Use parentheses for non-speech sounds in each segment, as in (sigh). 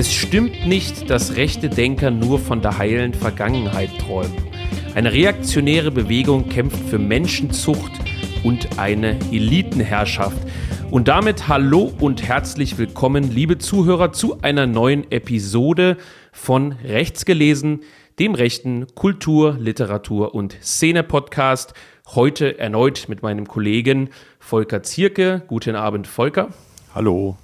Es stimmt nicht, dass rechte Denker nur von der heilen Vergangenheit träumen. Eine reaktionäre Bewegung kämpft für Menschenzucht und eine Elitenherrschaft. Und damit hallo und herzlich willkommen, liebe Zuhörer, zu einer neuen Episode von Rechts gelesen, dem rechten Kultur-, Literatur- und Szene-Podcast. Heute erneut mit meinem Kollegen Volker Zierke. Guten Abend, Volker. Hallo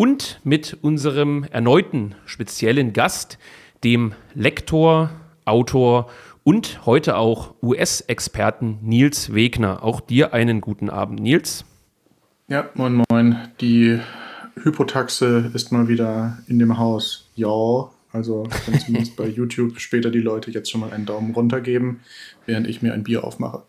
und mit unserem erneuten speziellen Gast, dem Lektor, Autor und heute auch US-Experten Nils Wegner. Auch dir einen guten Abend, Nils. Ja, moin, moin. Die Hypotaxe ist mal wieder in dem Haus. Ja, also kann zumindest bei (laughs) YouTube später die Leute jetzt schon mal einen Daumen runter geben, während ich mir ein Bier aufmache.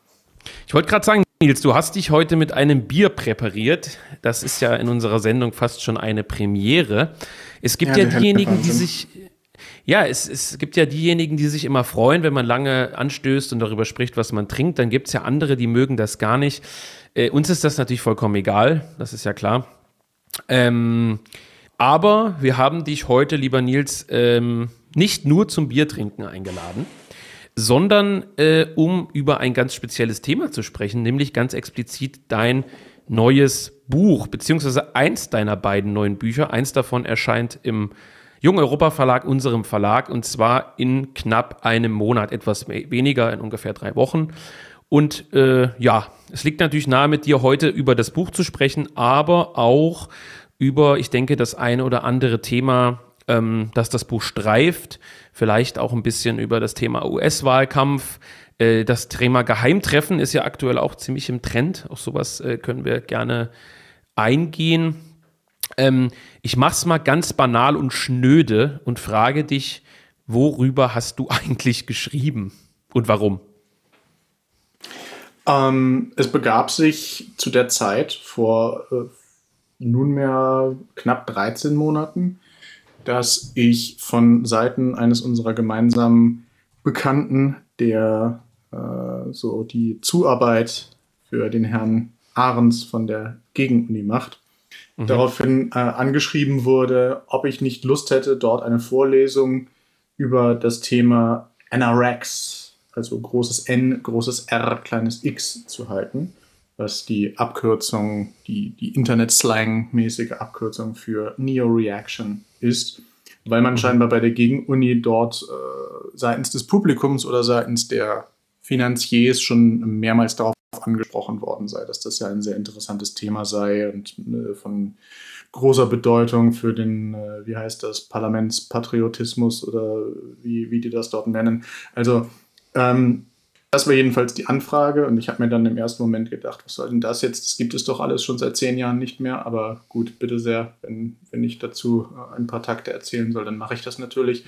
Ich wollte gerade sagen, Nils, du hast dich heute mit einem Bier präpariert. Das ist ja in unserer Sendung fast schon eine Premiere. Es gibt ja, ja diejenigen, die sich. Ja, es, es gibt ja diejenigen, die sich immer freuen, wenn man lange anstößt und darüber spricht, was man trinkt. Dann gibt es ja andere, die mögen das gar nicht. Äh, uns ist das natürlich vollkommen egal, das ist ja klar. Ähm, aber wir haben dich heute, lieber Nils, ähm, nicht nur zum Biertrinken eingeladen sondern äh, um über ein ganz spezielles Thema zu sprechen, nämlich ganz explizit dein neues Buch, beziehungsweise eins deiner beiden neuen Bücher. Eins davon erscheint im Jung Europa Verlag, unserem Verlag, und zwar in knapp einem Monat, etwas weniger, in ungefähr drei Wochen. Und äh, ja, es liegt natürlich nahe, mit dir heute über das Buch zu sprechen, aber auch über, ich denke, das eine oder andere Thema, ähm, das das Buch streift, vielleicht auch ein bisschen über das Thema US-Wahlkampf. Äh, das Thema Geheimtreffen ist ja aktuell auch ziemlich im Trend. Auf sowas äh, können wir gerne eingehen. Ähm, ich mache es mal ganz banal und schnöde und frage dich, worüber hast du (laughs) eigentlich geschrieben und warum? Ähm, es begab sich zu der Zeit vor äh, nunmehr knapp 13 Monaten, dass ich von Seiten eines unserer gemeinsamen Bekannten, der äh, so die Zuarbeit für den Herrn Ahrens von der Gegenuni macht, mhm. daraufhin äh, angeschrieben wurde, ob ich nicht Lust hätte, dort eine Vorlesung über das Thema NRX, also großes N, großes R, kleines X zu halten was die Abkürzung, die, die Internet-Slang-mäßige Abkürzung für Neo-Reaction ist, weil man mhm. scheinbar bei der Gegenuni dort äh, seitens des Publikums oder seitens der Finanziers schon mehrmals darauf angesprochen worden sei, dass das ja ein sehr interessantes Thema sei und äh, von großer Bedeutung für den, äh, wie heißt das, Parlamentspatriotismus oder wie, wie die das dort nennen. Also ähm, das war jedenfalls die Anfrage und ich habe mir dann im ersten Moment gedacht, was soll denn das jetzt? Das gibt es doch alles schon seit zehn Jahren nicht mehr, aber gut, bitte sehr, wenn, wenn ich dazu äh, ein paar Takte erzählen soll, dann mache ich das natürlich.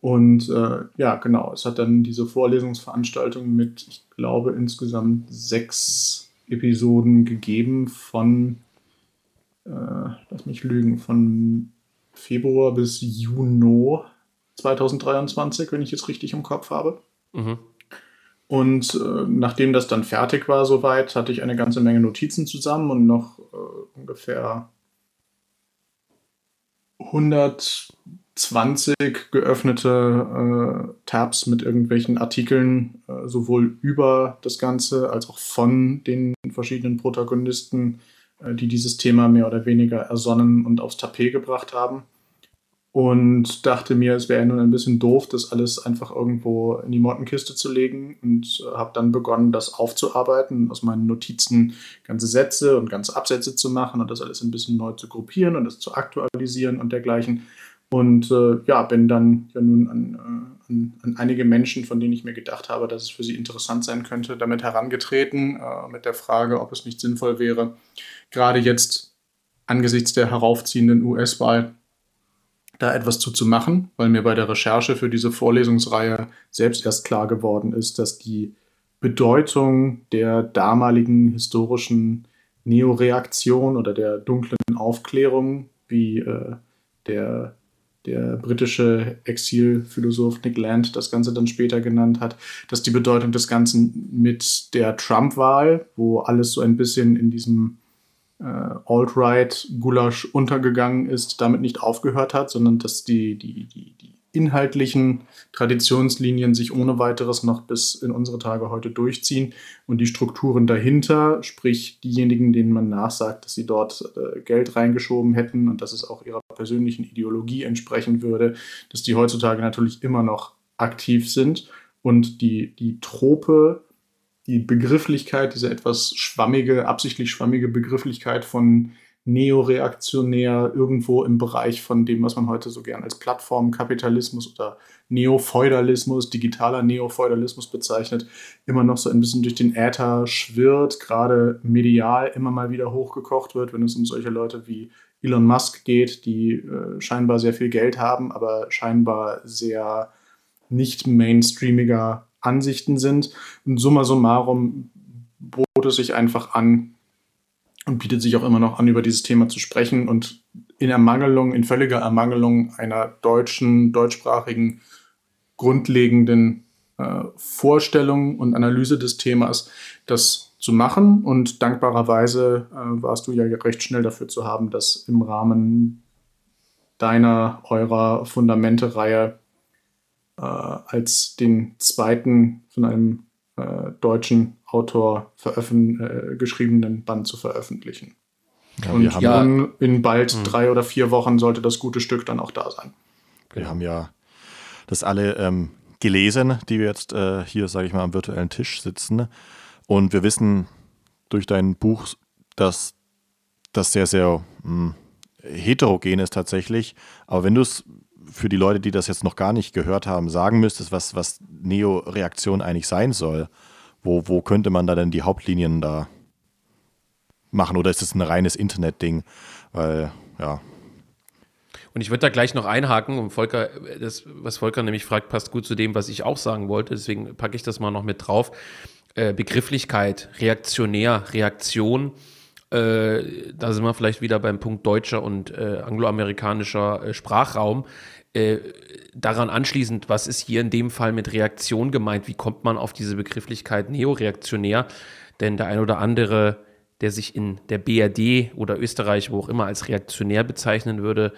Und äh, ja, genau, es hat dann diese Vorlesungsveranstaltung mit, ich glaube, insgesamt sechs Episoden gegeben von, äh, lass mich lügen, von Februar bis Juni 2023, wenn ich es richtig im Kopf habe. Mhm. Und äh, nachdem das dann fertig war soweit, hatte ich eine ganze Menge Notizen zusammen und noch äh, ungefähr 120 geöffnete äh, Tabs mit irgendwelchen Artikeln, äh, sowohl über das Ganze als auch von den verschiedenen Protagonisten, äh, die dieses Thema mehr oder weniger ersonnen und aufs Tapet gebracht haben und dachte mir, es wäre nun ein bisschen doof, das alles einfach irgendwo in die Mottenkiste zu legen und äh, habe dann begonnen, das aufzuarbeiten, aus meinen Notizen ganze Sätze und ganze Absätze zu machen und das alles ein bisschen neu zu gruppieren und das zu aktualisieren und dergleichen. Und äh, ja, bin dann ja nun an, äh, an, an, einige Menschen, von denen ich mir gedacht habe, dass es für sie interessant sein könnte, damit herangetreten, äh, mit der Frage, ob es nicht sinnvoll wäre, gerade jetzt angesichts der heraufziehenden US-Wahl da etwas zu, zu machen, weil mir bei der Recherche für diese Vorlesungsreihe selbst erst klar geworden ist, dass die Bedeutung der damaligen historischen Neoreaktion oder der dunklen Aufklärung, wie äh, der, der britische Exilphilosoph Nick Land das Ganze dann später genannt hat, dass die Bedeutung des Ganzen mit der Trump-Wahl, wo alles so ein bisschen in diesem äh, äh, Alt-Right-Gulasch untergegangen ist, damit nicht aufgehört hat, sondern dass die, die, die, die inhaltlichen Traditionslinien sich ohne weiteres noch bis in unsere Tage heute durchziehen. Und die Strukturen dahinter, sprich diejenigen, denen man nachsagt, dass sie dort äh, Geld reingeschoben hätten und dass es auch ihrer persönlichen Ideologie entsprechen würde, dass die heutzutage natürlich immer noch aktiv sind. Und die, die Trope, die Begrifflichkeit, diese etwas schwammige, absichtlich schwammige Begrifflichkeit von neoreaktionär irgendwo im Bereich von dem, was man heute so gern als Plattformkapitalismus oder Neofeudalismus, digitaler Neofeudalismus bezeichnet, immer noch so ein bisschen durch den Äther schwirrt, gerade medial immer mal wieder hochgekocht wird, wenn es um solche Leute wie Elon Musk geht, die äh, scheinbar sehr viel Geld haben, aber scheinbar sehr nicht mainstreamiger Ansichten sind. Und summa summarum bot es sich einfach an, und bietet sich auch immer noch an, über dieses Thema zu sprechen. Und in Ermangelung, in völliger Ermangelung einer deutschen, deutschsprachigen, grundlegenden äh, Vorstellung und Analyse des Themas, das zu machen. Und dankbarerweise äh, warst du ja recht schnell dafür zu haben, das im Rahmen deiner, eurer Fundamente-Reihe äh, als den zweiten von einem äh, deutschen Autor äh, geschriebenen Band zu veröffentlichen. Ja, und ja, in bald mh. drei oder vier Wochen sollte das gute Stück dann auch da sein. Wir haben ja das alle ähm, gelesen, die wir jetzt äh, hier, sage ich mal, am virtuellen Tisch sitzen. Und wir wissen durch dein Buch, dass das sehr, sehr mh, hm, heterogen ist tatsächlich. Aber wenn du es für die Leute, die das jetzt noch gar nicht gehört haben, sagen müsstest, was, was Neo-Reaktion eigentlich sein soll, wo, wo könnte man da denn die Hauptlinien da machen? Oder ist es ein reines Internet-Ding? Weil, ja. Und ich würde da gleich noch einhaken, und Volker, das, was Volker nämlich fragt, passt gut zu dem, was ich auch sagen wollte. Deswegen packe ich das mal noch mit drauf. Äh, Begrifflichkeit, reaktionär, Reaktion. Äh, da sind wir vielleicht wieder beim Punkt deutscher und äh, angloamerikanischer äh, Sprachraum. Äh, daran anschließend, was ist hier in dem Fall mit Reaktion gemeint? Wie kommt man auf diese Begrifflichkeit neoreaktionär? Denn der ein oder andere, der sich in der BRD oder Österreich, wo auch immer, als reaktionär bezeichnen würde,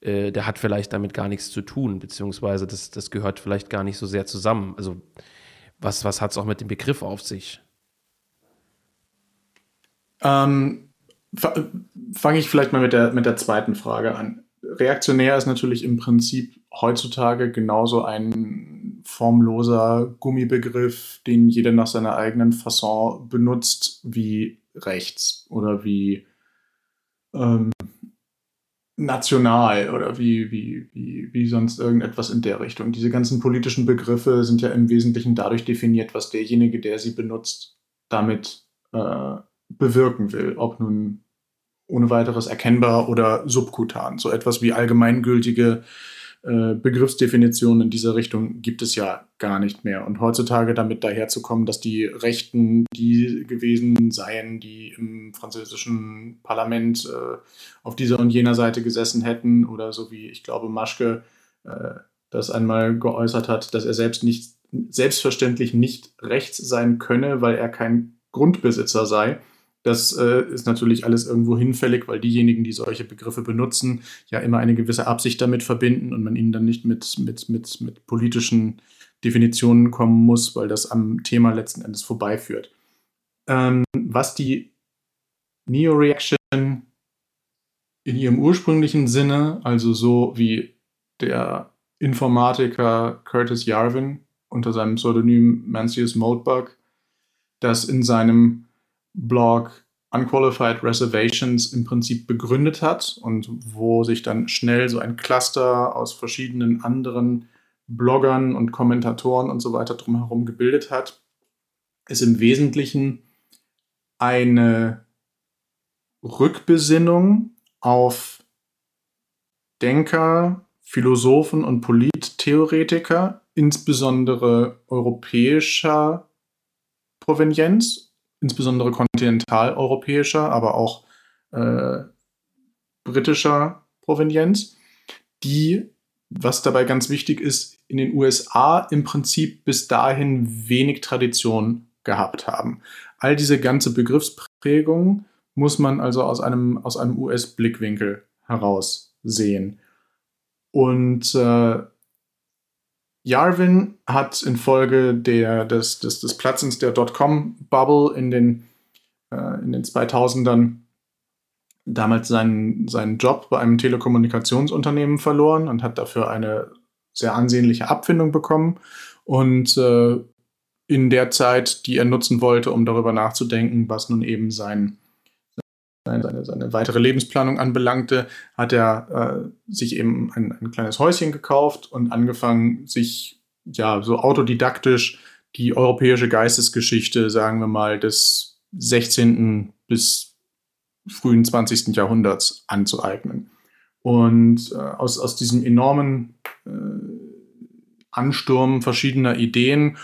äh, der hat vielleicht damit gar nichts zu tun, beziehungsweise das, das gehört vielleicht gar nicht so sehr zusammen. Also was, was hat es auch mit dem Begriff auf sich? Ähm, Fange ich vielleicht mal mit der, mit der zweiten Frage an reaktionär ist natürlich im Prinzip heutzutage genauso ein formloser Gummibegriff, den jeder nach seiner eigenen Fasson benutzt, wie rechts oder wie ähm, national oder wie, wie, wie, wie sonst irgendetwas in der Richtung. Diese ganzen politischen Begriffe sind ja im Wesentlichen dadurch definiert, was derjenige, der sie benutzt, damit äh, bewirken will. Ob nun ohne weiteres erkennbar oder subkutan. So etwas wie allgemeingültige äh, Begriffsdefinitionen in dieser Richtung gibt es ja gar nicht mehr. Und heutzutage damit daherzukommen, dass die Rechten die gewesen seien, die im französischen Parlament äh, auf dieser und jener Seite gesessen hätten oder so wie ich glaube Maschke äh, das einmal geäußert hat, dass er selbst nicht selbstverständlich nicht rechts sein könne, weil er kein Grundbesitzer sei das äh, ist natürlich alles irgendwo hinfällig, weil diejenigen, die solche Begriffe benutzen, ja immer eine gewisse Absicht damit verbinden und man ihnen dann nicht mit, mit, mit, mit politischen Definitionen kommen muss, weil das am Thema letzten Endes vorbeiführt. Ähm, was die Neo-Reaction in ihrem ursprünglichen Sinne, also so wie der Informatiker Curtis Yarvin unter seinem Pseudonym Mancius Moldbug, das in seinem Blog Unqualified Reservations im Prinzip begründet hat und wo sich dann schnell so ein Cluster aus verschiedenen anderen Bloggern und Kommentatoren und so weiter drumherum gebildet hat, ist im Wesentlichen eine Rückbesinnung auf Denker, Philosophen und Polittheoretiker, insbesondere europäischer Provenienz insbesondere kontinentaleuropäischer, aber auch äh, britischer Provenienz, die, was dabei ganz wichtig ist, in den USA im Prinzip bis dahin wenig Tradition gehabt haben. All diese ganze Begriffsprägung muss man also aus einem, aus einem US-Blickwinkel heraus sehen. Und äh, Jarvin hat infolge der, des, des, des Platzens der Dotcom-Bubble in den, äh, in den 2000ern damals seinen, seinen Job bei einem Telekommunikationsunternehmen verloren und hat dafür eine sehr ansehnliche Abfindung bekommen. Und äh, in der Zeit, die er nutzen wollte, um darüber nachzudenken, was nun eben sein, seine, seine weitere Lebensplanung anbelangte, hat er äh, sich eben ein, ein, kleines Häuschen gekauft und angefangen, sich ja so autodidaktisch die europäische Geistesgeschichte, sagen wir mal, des 16. bis frühen 20. Jahrhunderts anzueignen. Und äh, aus, aus diesem enormen äh, Ansturm verschiedener Ideen,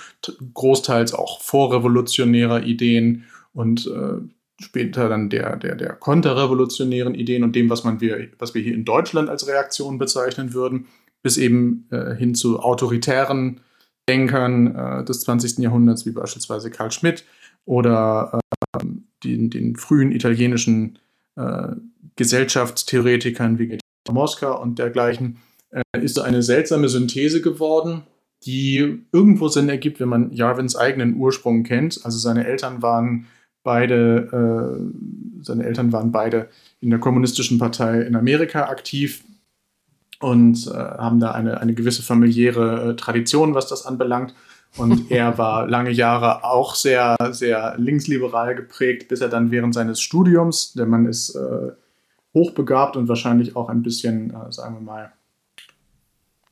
großteils auch vorrevolutionärer Ideen und äh, später dann der, der, der konterrevolutionären Ideen und dem, was, man wir, was wir hier in Deutschland als Reaktion bezeichnen würden, bis eben äh, hin zu autoritären Denkern äh, des 20. Jahrhunderts, wie beispielsweise Karl Schmidt oder äh, den, den, frühen italienischen äh, Gesellschaftstheoretikern wie Mosca und dergleichen, äh, ist eine seltsame Synthese geworden, die irgendwo Sinn ergibt, wenn man Jarvins eigenen Ursprung kennt. Also seine Eltern waren beide, äh, seine Eltern waren beide in der kommunistischen Partei in Amerika aktiv und äh, haben da eine, eine gewisse familiäre äh, Tradition, was das anbelangt. Und (laughs) er war lange Jahre auch sehr, sehr linksliberal geprägt, bis er dann während seines Studiums, der Mann ist äh, hochbegabt und wahrscheinlich auch ein bisschen, äh, sagen wir mal,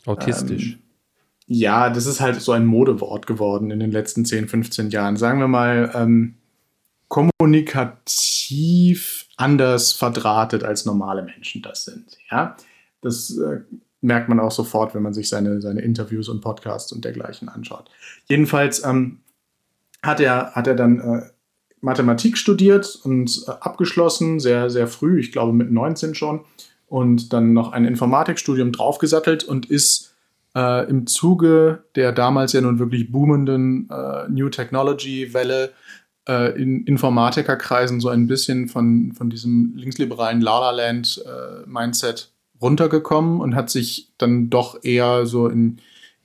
autistisch. Ähm, ja, das ist halt so ein Modewort geworden in den letzten 10, 15 Jahren. Sagen wir mal, ähm, kommunikativ anders verdrahtet als normale Menschen das sind. Ja, das äh, merkt man auch sofort, wenn man sich seine, seine Interviews und Podcasts und dergleichen anschaut. Jedenfalls ähm, hat, er, hat er dann äh, Mathematik studiert und äh, abgeschlossen, sehr, sehr früh, ich glaube mit 19 schon, und dann noch ein Informatikstudium draufgesattelt und ist äh, im Zuge der damals ja nun wirklich boomenden äh, New Technology-Welle äh, in Informatikerkreisen so ein bisschen von, von diesem linksliberalen La La Land-Mindset äh, runtergekommen und hat sich dann doch eher so in,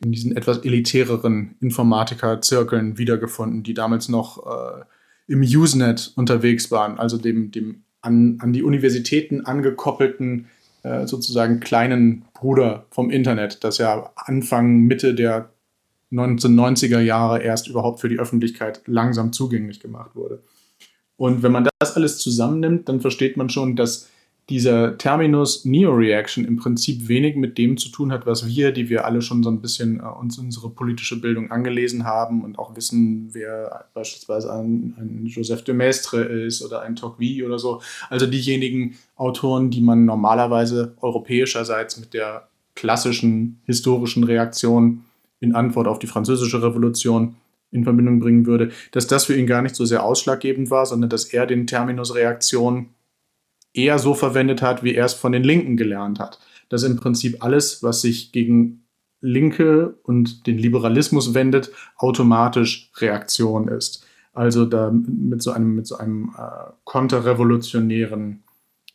in diesen etwas elitäreren Informatiker-Zirkeln wiedergefunden, die damals noch äh, im Usenet unterwegs waren, also dem, dem an, an die Universitäten angekoppelten äh, sozusagen kleinen Bruder vom Internet, das ja Anfang, Mitte der 1990er Jahre erst überhaupt für die Öffentlichkeit langsam zugänglich gemacht wurde. Und wenn man das alles zusammennimmt, dann versteht man schon, dass dieser Terminus Neo-Reaction im Prinzip wenig mit dem zu tun hat, was wir, die wir alle schon so ein bisschen äh, uns unsere politische Bildung angelesen haben und auch wissen, wer beispielsweise ein, ein Joseph de Maistre ist oder ein Tocqueville oder so. Also diejenigen Autoren, die man normalerweise europäischerseits mit der klassischen historischen Reaktion in Antwort auf die französische Revolution in Verbindung bringen würde, dass das für ihn gar nicht so sehr ausschlaggebend war, sondern dass er den Terminus Reaktion eher so verwendet hat, wie er es von den Linken gelernt hat. Dass im Prinzip alles, was sich gegen Linke und den Liberalismus wendet, automatisch Reaktion ist. Also da mit so einem, mit so einem äh, konterrevolutionären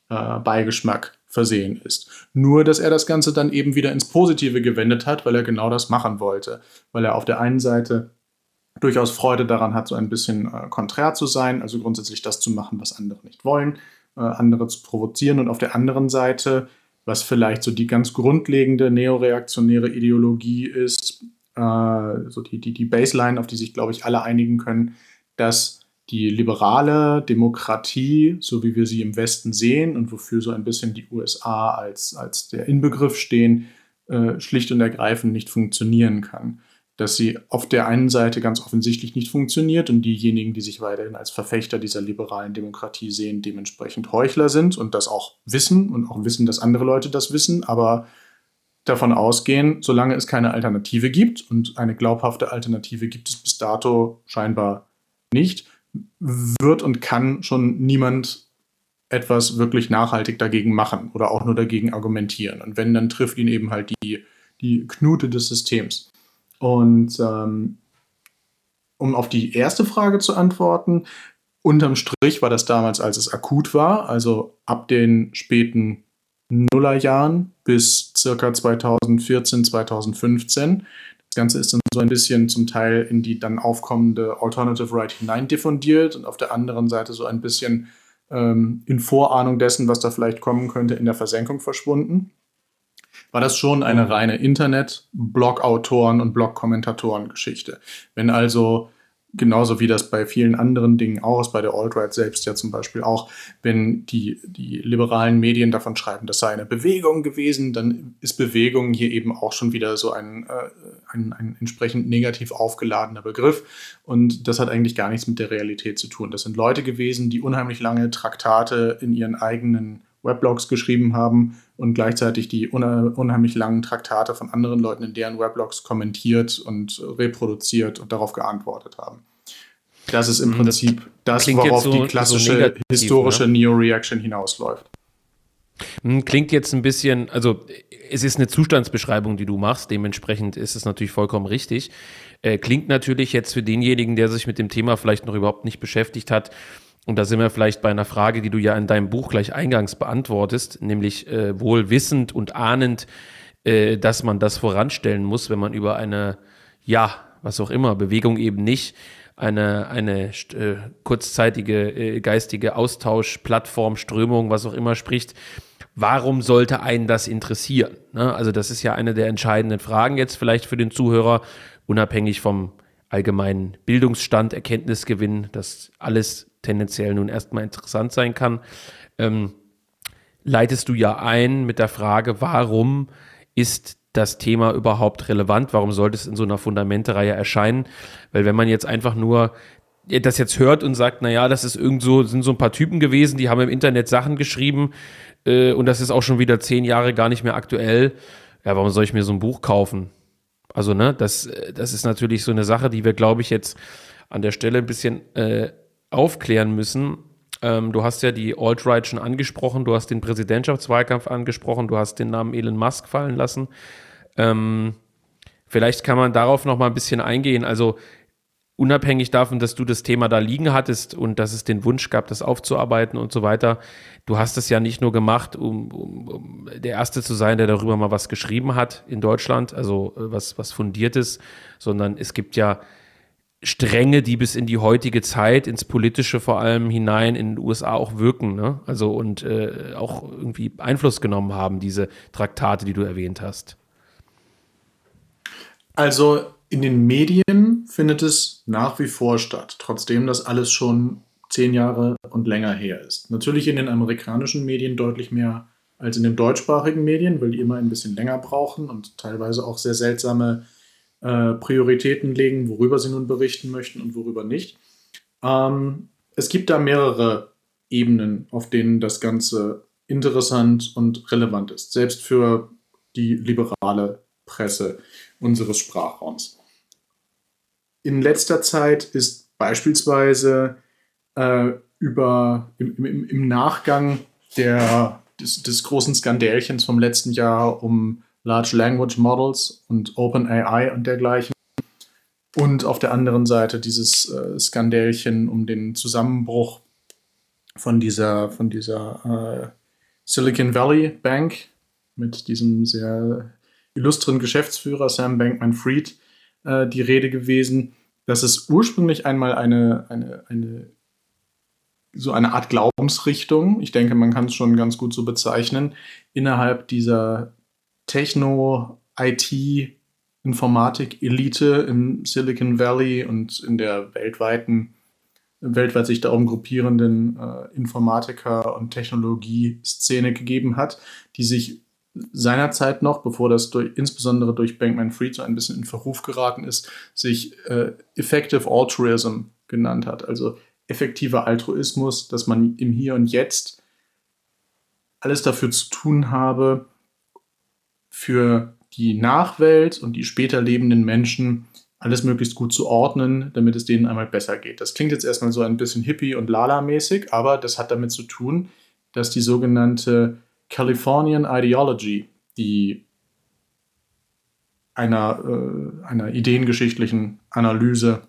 äh, Beigeschmack versehen ist. Nur, dass er das Ganze dann eben wieder ins Positive gewendet hat, weil er genau das machen wollte. Weil er auf der einen Seite durchaus Freude daran hat, so ein bisschen äh, konträr zu sein, also grundsätzlich das zu machen, was andere nicht wollen, äh, andere zu provozieren und auf der anderen Seite, was vielleicht so die ganz grundlegende neoreaktionäre Ideologie ist, äh, so die, die, die Baseline, auf die sich, glaube ich, alle einigen können, dass die liberale Demokratie, so wie wir sie im Westen sehen und wofür so ein bisschen die USA als, als der Inbegriff stehen, äh, schlicht und ergreifend nicht funktionieren kann. Dass sie auf der einen Seite ganz offensichtlich nicht funktioniert und diejenigen, die sich weiterhin als Verfechter dieser liberalen Demokratie sehen, dementsprechend Heuchler sind und das auch wissen und auch wissen, dass andere Leute das wissen, aber davon ausgehen, solange es keine Alternative gibt und eine glaubhafte Alternative gibt es bis dato scheinbar nicht, wird und kann schon niemand etwas wirklich nachhaltig dagegen machen oder auch nur dagegen argumentieren. Und wenn, dann trifft ihn eben halt die, die Knute des Systems. Und ähm, um auf die erste Frage zu antworten, unterm Strich war das damals, als es akut war, also ab den späten Nullerjahren bis circa 2014, 2015. Das Ganze ist dann so ein bisschen zum Teil in die dann aufkommende Alternative Right hinein diffundiert und auf der anderen Seite so ein bisschen ähm, in Vorahnung dessen, was da vielleicht kommen könnte, in der Versenkung verschwunden. War das schon eine mhm. reine Internet-Blog-Autoren- und Blog-Kommentatoren-Geschichte. Wenn also genauso wie das bei vielen anderen Dingen auch ist, bei der Alt-Right selbst ja zum Beispiel auch, wenn die, die liberalen Medien davon schreiben, das sei eine Bewegung gewesen, dann ist Bewegung hier eben auch schon wieder so ein, äh, ein, ein entsprechend negativ aufgeladener Begriff. Und das hat eigentlich gar nichts mit der Realität zu tun. Das sind Leute gewesen, die unheimlich lange Traktate in ihren eigenen Weblogs geschrieben haben und gleichzeitig die unheimlich langen Traktate von anderen Leuten in deren Weblogs kommentiert und reproduziert und darauf geantwortet haben. Das ist im hm, Prinzip das, das worauf so, die klassische so negativ, historische ne? Neo-Reaction hinausläuft. Hm, klingt jetzt ein bisschen, also es ist eine Zustandsbeschreibung, die du machst, dementsprechend ist es natürlich vollkommen richtig. Äh, klingt natürlich jetzt für denjenigen, der sich mit dem Thema vielleicht noch überhaupt nicht beschäftigt hat, und da sind wir vielleicht bei einer Frage, die du ja in deinem Buch gleich eingangs beantwortest, nämlich äh, wohl wissend und ahnend, äh, dass man das voranstellen muss, wenn man über eine, ja, was auch immer, Bewegung eben nicht, eine, eine äh, kurzzeitige äh, geistige Austauschplattform, Strömung, was auch immer spricht. Warum sollte einen das interessieren? Ne? Also das ist ja eine der entscheidenden Fragen jetzt vielleicht für den Zuhörer, unabhängig vom allgemeinen Bildungsstand, Erkenntnisgewinn, das alles tendenziell nun erstmal interessant sein kann, ähm, leitest du ja ein mit der Frage, warum ist das Thema überhaupt relevant? Warum sollte es in so einer Fundamente-Reihe erscheinen? Weil wenn man jetzt einfach nur das jetzt hört und sagt, naja, das ist irgend sind so ein paar Typen gewesen, die haben im Internet Sachen geschrieben äh, und das ist auch schon wieder zehn Jahre gar nicht mehr aktuell. Ja, warum soll ich mir so ein Buch kaufen? Also, ne, das, das ist natürlich so eine Sache, die wir, glaube ich, jetzt an der Stelle ein bisschen äh, aufklären müssen. Ähm, du hast ja die Alt-Right schon angesprochen, du hast den Präsidentschaftswahlkampf angesprochen, du hast den Namen Elon Musk fallen lassen. Ähm, vielleicht kann man darauf noch mal ein bisschen eingehen. Also unabhängig davon, dass du das Thema da liegen hattest und dass es den Wunsch gab, das aufzuarbeiten und so weiter, du hast es ja nicht nur gemacht, um, um, um der Erste zu sein, der darüber mal was geschrieben hat in Deutschland, also äh, was, was fundiertes, sondern es gibt ja Stränge, die bis in die heutige Zeit, ins Politische vor allem hinein in den USA auch wirken, ne? Also und äh, auch irgendwie Einfluss genommen haben, diese Traktate, die du erwähnt hast. Also in den Medien findet es nach wie vor statt, trotzdem das alles schon zehn Jahre und länger her ist. Natürlich in den amerikanischen Medien deutlich mehr als in den deutschsprachigen Medien, weil die immer ein bisschen länger brauchen und teilweise auch sehr seltsame äh, Prioritäten legen, worüber sie nun berichten möchten und worüber nicht. Ähm, es gibt da mehrere Ebenen, auf denen das Ganze interessant und relevant ist, selbst für die liberale Presse unseres Sprachraums. In letzter Zeit ist beispielsweise äh, über, im, im, im Nachgang der, des, des großen Skandälchens vom letzten Jahr um Large Language Models und OpenAI und dergleichen. Und auf der anderen Seite dieses äh, Skandälchen um den Zusammenbruch von dieser, von dieser äh, Silicon Valley Bank mit diesem sehr illustren Geschäftsführer Sam Bankman-Fried äh, die Rede gewesen, dass es ursprünglich einmal eine, eine, eine so eine Art Glaubensrichtung, ich denke, man kann es schon ganz gut so bezeichnen, innerhalb dieser Techno-IT-Informatik-Elite im Silicon Valley und in der weltweiten, weltweit sich darum gruppierenden äh, Informatiker- und Technologieszene gegeben hat, die sich seinerzeit noch, bevor das durch, insbesondere durch Bankman-Fried so ein bisschen in Verruf geraten ist, sich äh, Effective Altruism genannt hat. Also effektiver Altruismus, dass man im Hier und Jetzt alles dafür zu tun habe, für die Nachwelt und die später lebenden Menschen alles möglichst gut zu ordnen, damit es denen einmal besser geht. Das klingt jetzt erstmal so ein bisschen hippie und lala-mäßig, aber das hat damit zu tun, dass die sogenannte Californian Ideology, die einer, äh, einer ideengeschichtlichen Analyse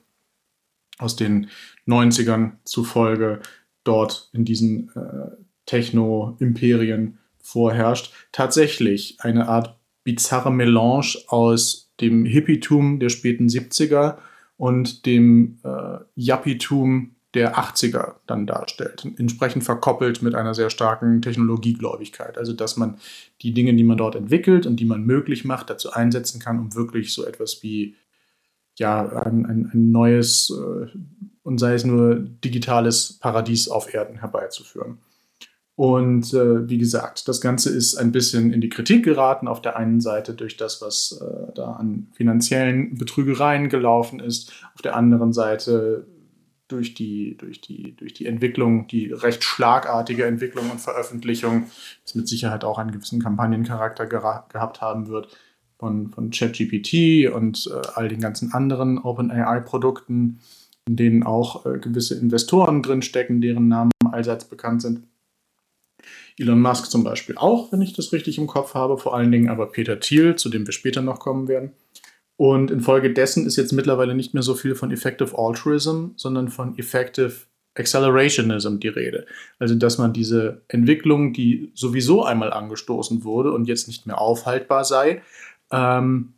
aus den 90ern zufolge dort in diesen äh, Techno-Imperien vorherrscht, tatsächlich eine Art bizarre Melange aus dem Hippietum der späten 70er und dem äh, Yuppietum der 80er dann darstellt. Entsprechend verkoppelt mit einer sehr starken Technologiegläubigkeit. Also, dass man die Dinge, die man dort entwickelt und die man möglich macht, dazu einsetzen kann, um wirklich so etwas wie ja, ein, ein, ein neues äh, und sei es nur digitales Paradies auf Erden herbeizuführen. Und äh, wie gesagt, das Ganze ist ein bisschen in die Kritik geraten. Auf der einen Seite durch das, was äh, da an finanziellen Betrügereien gelaufen ist. Auf der anderen Seite durch die, durch die, durch die Entwicklung, die recht schlagartige Entwicklung und Veröffentlichung, das mit Sicherheit auch einen gewissen Kampagnencharakter gehabt haben wird, von, von ChatGPT und äh, all den ganzen anderen OpenAI-Produkten, in denen auch äh, gewisse Investoren drinstecken, deren Namen allseits bekannt sind. Elon Musk zum Beispiel auch, wenn ich das richtig im Kopf habe, vor allen Dingen aber Peter Thiel, zu dem wir später noch kommen werden. Und infolgedessen ist jetzt mittlerweile nicht mehr so viel von Effective Altruism, sondern von Effective Accelerationism die Rede. Also, dass man diese Entwicklung, die sowieso einmal angestoßen wurde und jetzt nicht mehr aufhaltbar sei, ähm,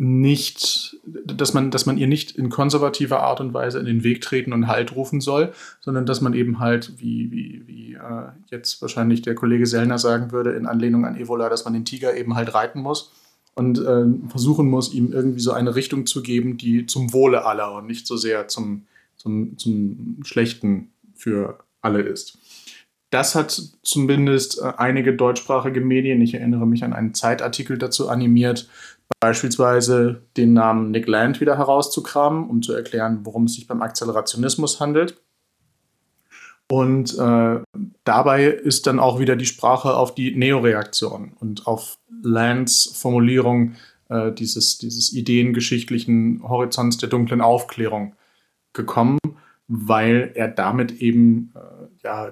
nicht, dass man, dass man ihr nicht in konservativer Art und Weise in den Weg treten und Halt rufen soll, sondern dass man eben halt, wie, wie, wie äh, jetzt wahrscheinlich der Kollege Sellner sagen würde, in Anlehnung an Evola, dass man den Tiger eben halt reiten muss und äh, versuchen muss, ihm irgendwie so eine Richtung zu geben, die zum Wohle aller und nicht so sehr zum, zum, zum Schlechten für alle ist. Das hat zumindest äh, einige deutschsprachige Medien, ich erinnere mich an einen Zeitartikel dazu animiert, beispielsweise den Namen Nick Land wieder herauszukramen, um zu erklären, worum es sich beim Akzelerationismus handelt. Und äh, dabei ist dann auch wieder die Sprache auf die Neoreaktion und auf Lands Formulierung äh, dieses, dieses ideengeschichtlichen Horizonts der dunklen Aufklärung gekommen, weil er damit eben äh, ja,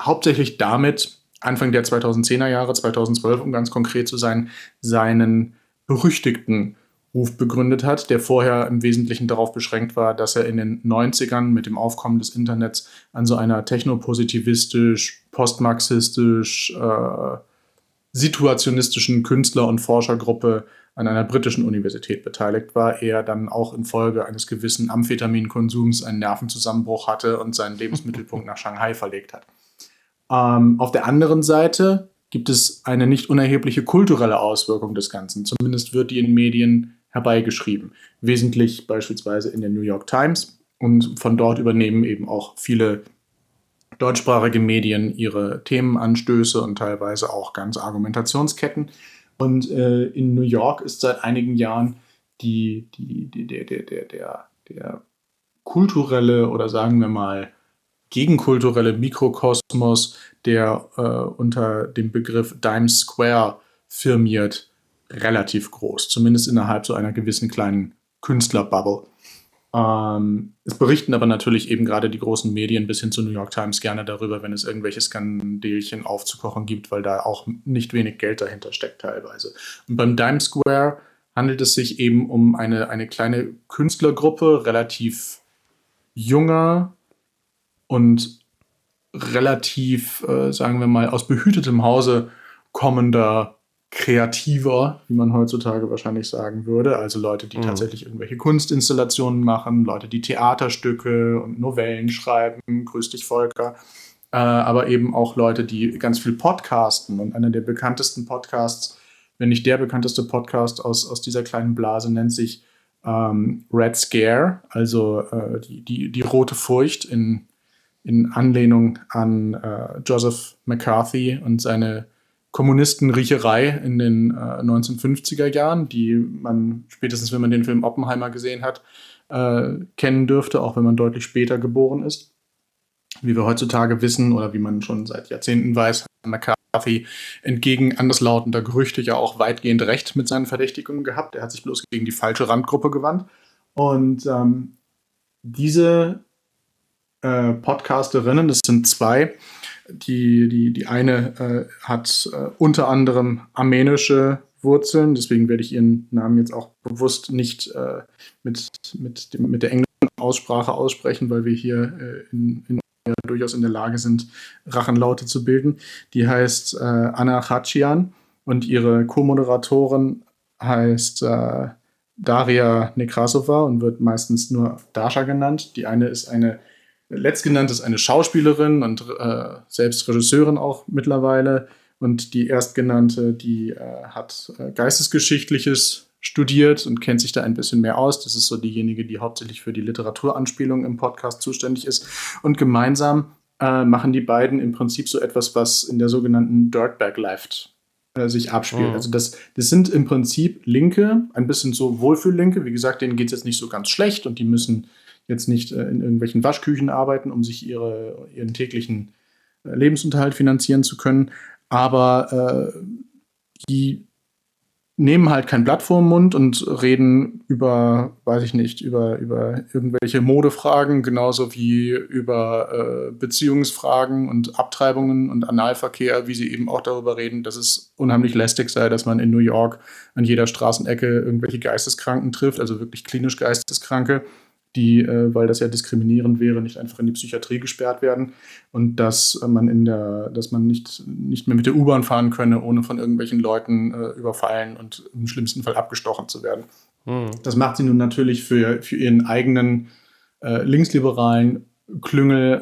hauptsächlich damit Anfang der 2010er Jahre, 2012, um ganz konkret zu sein, seinen berüchtigten Ruf begründet hat, der vorher im Wesentlichen darauf beschränkt war, dass er in den 90ern mit dem Aufkommen des Internets an so einer technopositivistisch, postmarxistisch, äh, situationistischen Künstler- und Forschergruppe an einer britischen Universität beteiligt war, er dann auch infolge eines gewissen Amphetaminkonsums einen Nervenzusammenbruch hatte und seinen Lebensmittelpunkt nach Shanghai verlegt hat. Ähm, auf der anderen Seite gibt es eine nicht unerhebliche kulturelle Auswirkung des Ganzen. Zumindest wird die in Medien herbeigeschrieben. Wesentlich beispielsweise in der New York Times. Und von dort übernehmen eben auch viele deutschsprachige Medien ihre Themenanstöße und teilweise auch ganze Argumentationsketten. Und äh, in New York ist seit einigen Jahren die, die, die, der, der, der, der, der kulturelle oder sagen wir mal gegenkulturelle Mikrokosmos, der äh, unter dem Begriff Dime Square firmiert, relativ groß, zumindest innerhalb so einer gewissen kleinen Künstlerbubble. Ähm, es berichten aber natürlich eben gerade die großen Medien bis hin zu New York Times gerne darüber, wenn es irgendwelche Skandelchen aufzukochen gibt, weil da auch nicht wenig Geld dahinter steckt teilweise. Und beim Dime Square handelt es sich eben um eine, eine kleine Künstlergruppe, relativ junger und relativ, äh, sagen wir mal, aus behütetem Hause kommender kreativer, wie man heutzutage wahrscheinlich sagen würde. Also Leute, die mhm. tatsächlich irgendwelche Kunstinstallationen machen, Leute, die Theaterstücke und Novellen schreiben, grüß dich Volker. Äh, aber eben auch Leute, die ganz viel podcasten. Und einer der bekanntesten Podcasts, wenn nicht der bekannteste Podcast aus, aus dieser kleinen Blase, nennt sich ähm, Red Scare, also äh, die, die, die rote Furcht in, in Anlehnung an äh, Joseph McCarthy und seine Kommunistenriecherei in den äh, 1950er Jahren, die man spätestens, wenn man den Film Oppenheimer gesehen hat, äh, kennen dürfte, auch wenn man deutlich später geboren ist. Wie wir heutzutage wissen oder wie man schon seit Jahrzehnten weiß, hat McCarthy entgegen anderslautender Gerüchte ja auch weitgehend recht mit seinen Verdächtigungen gehabt. Er hat sich bloß gegen die falsche Randgruppe gewandt. Und ähm, diese äh, Podcasterinnen, das sind zwei, die, die, die eine äh, hat äh, unter anderem armenische Wurzeln, deswegen werde ich ihren Namen jetzt auch bewusst nicht äh, mit, mit, dem, mit der englischen Aussprache aussprechen, weil wir hier äh, in, in durchaus in der Lage sind, Rachenlaute zu bilden. Die heißt äh, Anna Khachian und ihre Co-Moderatorin heißt äh, Daria Nekrasova und wird meistens nur Dasha genannt. Die eine ist eine, letztgenannte ist eine Schauspielerin und äh, selbst Regisseurin auch mittlerweile. Und die erstgenannte, die äh, hat äh, Geistesgeschichtliches studiert und kennt sich da ein bisschen mehr aus. Das ist so diejenige, die hauptsächlich für die Literaturanspielung im Podcast zuständig ist. Und gemeinsam äh, machen die beiden im Prinzip so etwas, was in der sogenannten Dirtbag Left äh, sich abspielt. Mhm. Also das, das sind im Prinzip Linke, ein bisschen so Wohlfühllinke. Wie gesagt, denen geht es jetzt nicht so ganz schlecht und die müssen jetzt nicht äh, in irgendwelchen Waschküchen arbeiten, um sich ihre, ihren täglichen äh, Lebensunterhalt finanzieren zu können. Aber äh, die nehmen halt kein Blatt vor den Mund und reden über, weiß ich nicht, über, über irgendwelche Modefragen, genauso wie über äh, Beziehungsfragen und Abtreibungen und Analverkehr, wie sie eben auch darüber reden, dass es unheimlich lästig sei, dass man in New York an jeder Straßenecke irgendwelche Geisteskranken trifft, also wirklich klinisch Geisteskranke die, äh, weil das ja diskriminierend wäre, nicht einfach in die Psychiatrie gesperrt werden und dass man in der, dass man nicht, nicht mehr mit der U-Bahn fahren könne, ohne von irgendwelchen Leuten äh, überfallen und im schlimmsten Fall abgestochen zu werden. Mhm. Das macht sie nun natürlich für, für ihren eigenen äh, linksliberalen Klüngel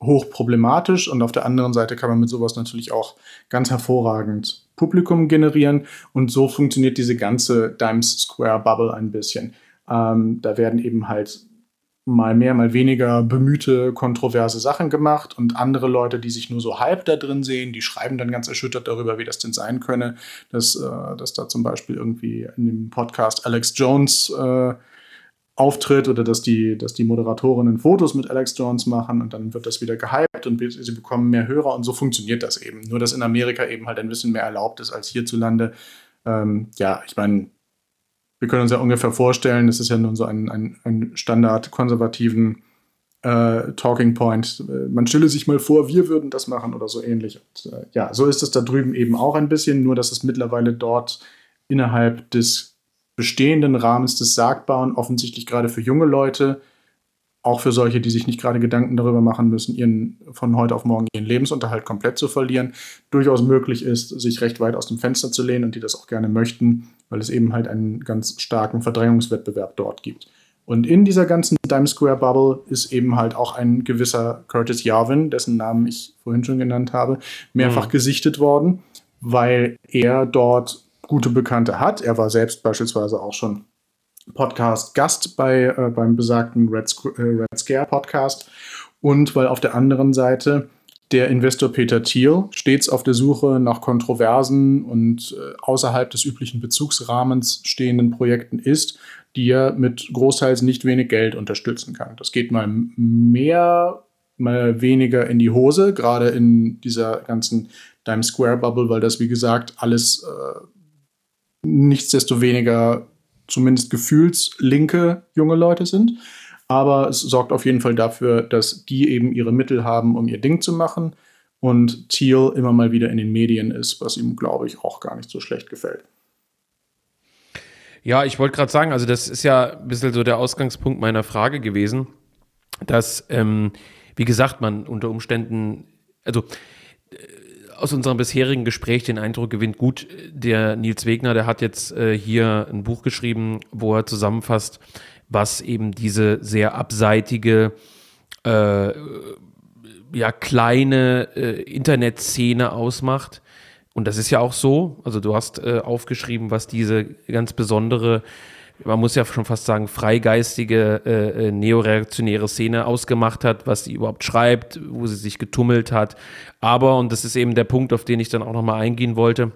äh, hoch problematisch und auf der anderen Seite kann man mit sowas natürlich auch ganz hervorragend Publikum generieren und so funktioniert diese ganze Dimes Square Bubble ein bisschen. Ähm, da werden eben halt mal mehr, mal weniger bemühte, kontroverse Sachen gemacht und andere Leute, die sich nur so halb da drin sehen, die schreiben dann ganz erschüttert darüber, wie das denn sein könne, dass, äh, dass da zum Beispiel irgendwie in dem Podcast Alex Jones äh, auftritt oder dass die, dass die Moderatorinnen Fotos mit Alex Jones machen und dann wird das wieder gehypt und sie bekommen mehr Hörer und so funktioniert das eben. Nur, dass in Amerika eben halt ein bisschen mehr erlaubt ist als hierzulande. Ähm, ja, ich meine, wir können uns ja ungefähr vorstellen, das ist ja nun so ein, ein, ein Standard konservativen äh, Talking Point. Äh, man stelle sich mal vor, wir würden das machen oder so ähnlich. Und, äh, ja, so ist es da drüben eben auch ein bisschen, nur dass es mittlerweile dort innerhalb des bestehenden Rahmens des Sagbaren offensichtlich gerade für junge Leute auch für solche, die sich nicht gerade Gedanken darüber machen müssen, ihren von heute auf morgen ihren Lebensunterhalt komplett zu verlieren, durchaus möglich ist, sich recht weit aus dem Fenster zu lehnen und die das auch gerne möchten, weil es eben halt einen ganz starken Verdrängungswettbewerb dort gibt. Und in dieser ganzen Dime Square Bubble ist eben halt auch ein gewisser Curtis Yarvin, dessen Namen ich vorhin schon genannt habe, mehrfach mhm. gesichtet worden, weil er dort gute Bekannte hat. Er war selbst beispielsweise auch schon Podcast Gast bei, äh, beim besagten Red, äh, Red Scare Podcast und weil auf der anderen Seite der Investor Peter Thiel stets auf der Suche nach kontroversen und äh, außerhalb des üblichen Bezugsrahmens stehenden Projekten ist, die er mit großteils nicht wenig Geld unterstützen kann. Das geht mal mehr, mal weniger in die Hose, gerade in dieser ganzen Times Square Bubble, weil das, wie gesagt, alles äh, nichtsdestoweniger zumindest gefühlslinke junge Leute sind. Aber es sorgt auf jeden Fall dafür, dass die eben ihre Mittel haben, um ihr Ding zu machen. Und Thiel immer mal wieder in den Medien ist, was ihm, glaube ich, auch gar nicht so schlecht gefällt. Ja, ich wollte gerade sagen, also das ist ja ein bisschen so der Ausgangspunkt meiner Frage gewesen, dass, ähm, wie gesagt, man unter Umständen, also aus unserem bisherigen Gespräch den Eindruck gewinnt, gut, der Nils Wegner, der hat jetzt äh, hier ein Buch geschrieben, wo er zusammenfasst, was eben diese sehr abseitige, äh, ja, kleine äh, Internetszene ausmacht. Und das ist ja auch so. Also du hast äh, aufgeschrieben, was diese ganz besondere man muss ja schon fast sagen, freigeistige äh, äh, neoreaktionäre Szene ausgemacht hat, was sie überhaupt schreibt, wo sie sich getummelt hat. Aber, und das ist eben der Punkt, auf den ich dann auch nochmal eingehen wollte,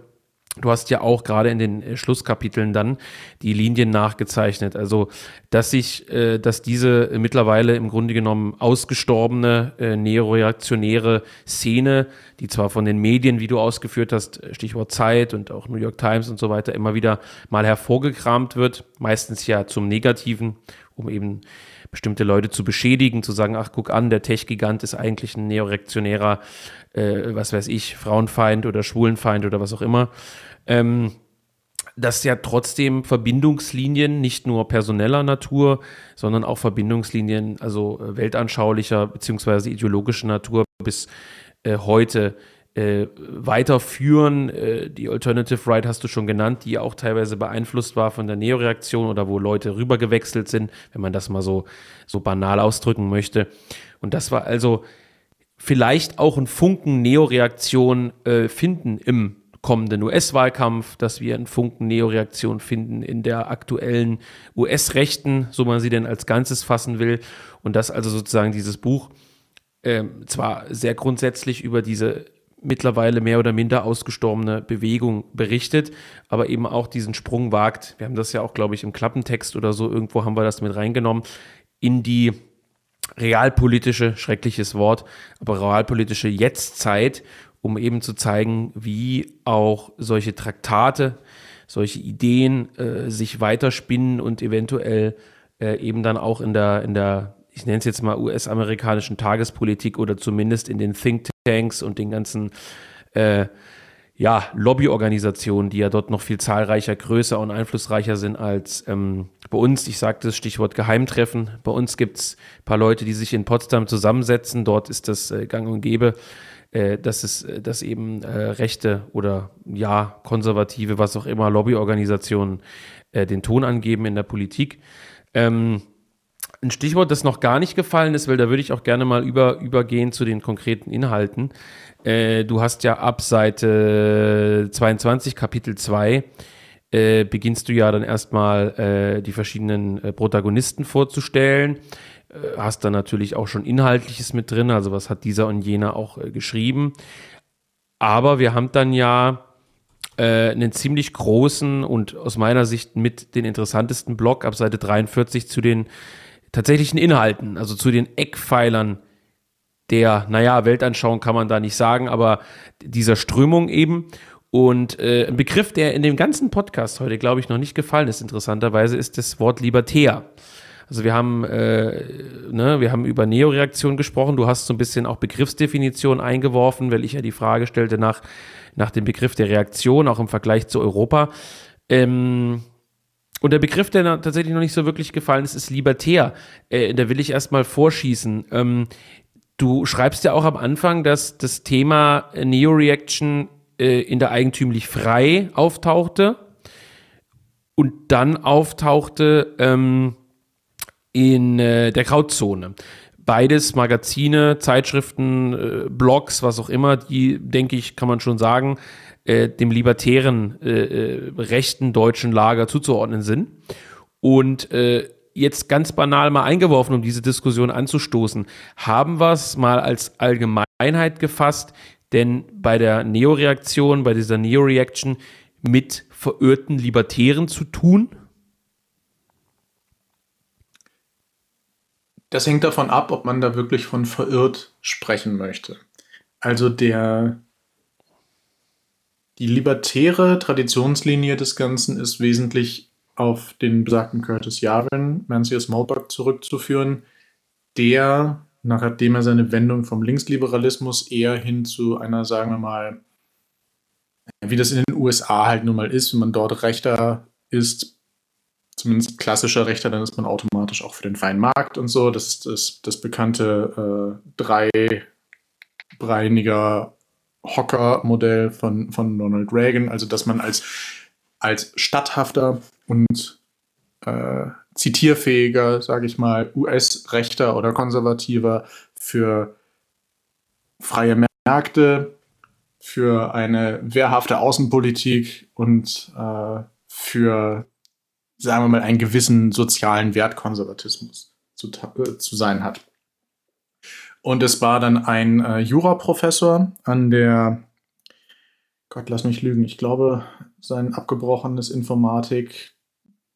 Du hast ja auch gerade in den äh, Schlusskapiteln dann die Linien nachgezeichnet. Also, dass sich, äh, dass diese mittlerweile im Grunde genommen ausgestorbene äh, neoreaktionäre Szene, die zwar von den Medien, wie du ausgeführt hast, Stichwort Zeit und auch New York Times und so weiter, immer wieder mal hervorgekramt wird, meistens ja zum Negativen, um eben bestimmte Leute zu beschädigen, zu sagen, ach, guck an, der Tech-Gigant ist eigentlich ein neoreaktionärer, äh, was weiß ich, Frauenfeind oder Schwulenfeind oder was auch immer. Ähm, dass ja trotzdem Verbindungslinien nicht nur personeller Natur, sondern auch Verbindungslinien, also äh, weltanschaulicher bzw. ideologischer Natur bis äh, heute äh, weiterführen. Äh, die Alternative Right hast du schon genannt, die auch teilweise beeinflusst war von der Neoreaktion oder wo Leute rübergewechselt sind, wenn man das mal so, so banal ausdrücken möchte. Und das war also vielleicht auch ein Funken Neoreaktion äh, finden im kommenden US-Wahlkampf, dass wir einen Funken Neoreaktion finden in der aktuellen US-Rechten, so man sie denn als Ganzes fassen will. Und dass also sozusagen dieses Buch äh, zwar sehr grundsätzlich über diese mittlerweile mehr oder minder ausgestorbene Bewegung berichtet, aber eben auch diesen Sprung wagt. Wir haben das ja auch, glaube ich, im Klappentext oder so, irgendwo haben wir das mit reingenommen, in die realpolitische, schreckliches Wort, aber realpolitische Jetztzeit, um eben zu zeigen, wie auch solche Traktate, solche Ideen äh, sich weiterspinnen und eventuell äh, eben dann auch in der, in der ich nenne es jetzt mal US-amerikanischen Tagespolitik oder zumindest in den Thinktanks und den ganzen äh, ja, Lobbyorganisationen, die ja dort noch viel zahlreicher, größer und einflussreicher sind als ähm, bei uns. Ich sagte das Stichwort Geheimtreffen. Bei uns gibt es ein paar Leute, die sich in Potsdam zusammensetzen. Dort ist das äh, gang und gäbe, äh, dass es, äh, dass eben äh, rechte oder ja, konservative, was auch immer, Lobbyorganisationen äh, den Ton angeben in der Politik. Ähm, ein Stichwort, das noch gar nicht gefallen ist, weil da würde ich auch gerne mal über, übergehen zu den konkreten Inhalten. Äh, du hast ja ab Seite 22, Kapitel 2, äh, beginnst du ja dann erstmal äh, die verschiedenen äh, Protagonisten vorzustellen. Äh, hast dann natürlich auch schon Inhaltliches mit drin, also was hat dieser und jener auch äh, geschrieben. Aber wir haben dann ja einen ziemlich großen und aus meiner Sicht mit den interessantesten Block ab Seite 43 zu den tatsächlichen Inhalten, also zu den Eckpfeilern der, naja, Weltanschauung kann man da nicht sagen, aber dieser Strömung eben. Und äh, ein Begriff, der in dem ganzen Podcast heute, glaube ich, noch nicht gefallen ist, interessanterweise, ist das Wort Libertär. Also wir haben, äh, ne, wir haben über Neoreaktion gesprochen. Du hast so ein bisschen auch Begriffsdefinition eingeworfen, weil ich ja die Frage stellte nach, nach dem Begriff der Reaktion, auch im Vergleich zu Europa. Ähm, und der Begriff, der tatsächlich noch nicht so wirklich gefallen ist, ist libertär. Äh, da will ich erstmal vorschießen. Ähm, du schreibst ja auch am Anfang, dass das Thema Neo-Reaction äh, in der eigentümlich frei auftauchte und dann auftauchte ähm, in äh, der Grauzone. Beides Magazine, Zeitschriften, äh, Blogs, was auch immer, die, denke ich, kann man schon sagen, äh, dem libertären äh, äh, rechten deutschen Lager zuzuordnen sind. Und äh, jetzt ganz banal mal eingeworfen, um diese Diskussion anzustoßen, haben wir es mal als Allgemeinheit gefasst, denn bei der Neoreaktion, bei dieser Neoreaction mit verirrten Libertären zu tun? Das hängt davon ab, ob man da wirklich von verirrt sprechen möchte. Also der die libertäre Traditionslinie des Ganzen ist wesentlich auf den besagten Curtis Yarvin, Mancius Molbach zurückzuführen, der, nachdem er seine Wendung vom Linksliberalismus eher hin zu einer, sagen wir mal, wie das in den USA halt nun mal ist, wenn man dort Rechter ist, zumindest klassischer Rechter, dann ist man automatisch auch für den freien Markt und so. Das ist das, das bekannte äh, dreibreiniger Hocker-Modell von, von Ronald Reagan, also dass man als, als statthafter und äh, zitierfähiger, sage ich mal, US-Rechter oder Konservativer für freie Märkte, für eine wehrhafte Außenpolitik und äh, für, sagen wir mal, einen gewissen sozialen Wertkonservatismus zu, äh, zu sein hat. Und es war dann ein äh, Juraprofessor an der, Gott, lass mich lügen, ich glaube, sein abgebrochenes Informatik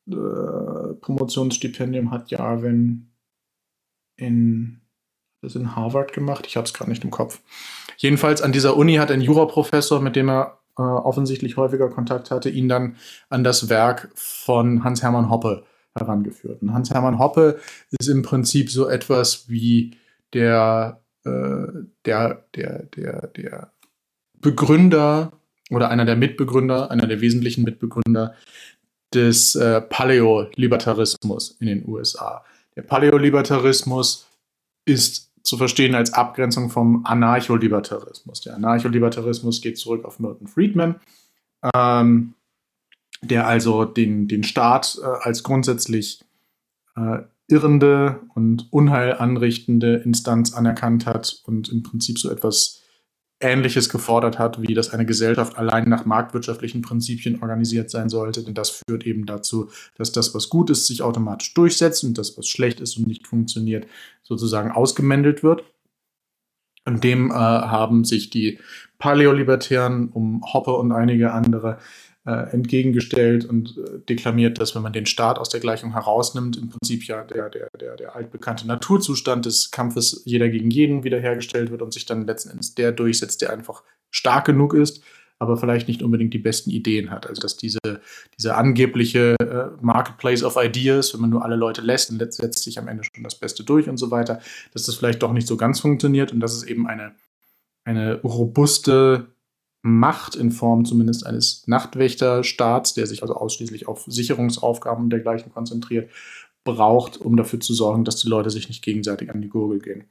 äh, Promotionsstipendium hat Jarvin in, das in Harvard gemacht. Ich habe es gerade nicht im Kopf. Jedenfalls an dieser Uni hat ein Juraprofessor, mit dem er äh, offensichtlich häufiger Kontakt hatte, ihn dann an das Werk von Hans-Hermann Hoppe herangeführt. Und Hans-Hermann Hoppe ist im Prinzip so etwas wie der, äh, der, der, der, der Begründer oder einer der Mitbegründer, einer der wesentlichen Mitbegründer des äh, Paläolibertarismus in den USA. Der Paläolibertarismus ist zu verstehen als Abgrenzung vom Anarcholibertarismus. Der Anarcholibertarismus geht zurück auf Milton Friedman, ähm, der also den, den Staat äh, als grundsätzlich äh, irrende und Unheil anrichtende Instanz anerkannt hat und im Prinzip so etwas Ähnliches gefordert hat, wie dass eine Gesellschaft allein nach marktwirtschaftlichen Prinzipien organisiert sein sollte. Denn das führt eben dazu, dass das, was gut ist, sich automatisch durchsetzt und das, was schlecht ist und nicht funktioniert, sozusagen ausgemändelt wird. Und dem äh, haben sich die Paläolibertären um Hoppe und einige andere entgegengestellt und äh, deklamiert, dass wenn man den Staat aus der Gleichung herausnimmt, im Prinzip ja der, der, der, der altbekannte Naturzustand des Kampfes jeder gegen jeden wiederhergestellt wird und sich dann letzten Endes der durchsetzt, der einfach stark genug ist, aber vielleicht nicht unbedingt die besten Ideen hat. Also dass diese, diese angebliche äh, Marketplace of Ideas, wenn man nur alle Leute lässt, dann setzt sich am Ende schon das Beste durch und so weiter, dass das vielleicht doch nicht so ganz funktioniert und dass es eben eine, eine robuste Macht in Form zumindest eines Nachtwächterstaats, der sich also ausschließlich auf Sicherungsaufgaben und dergleichen konzentriert, braucht, um dafür zu sorgen, dass die Leute sich nicht gegenseitig an die Gurgel gehen.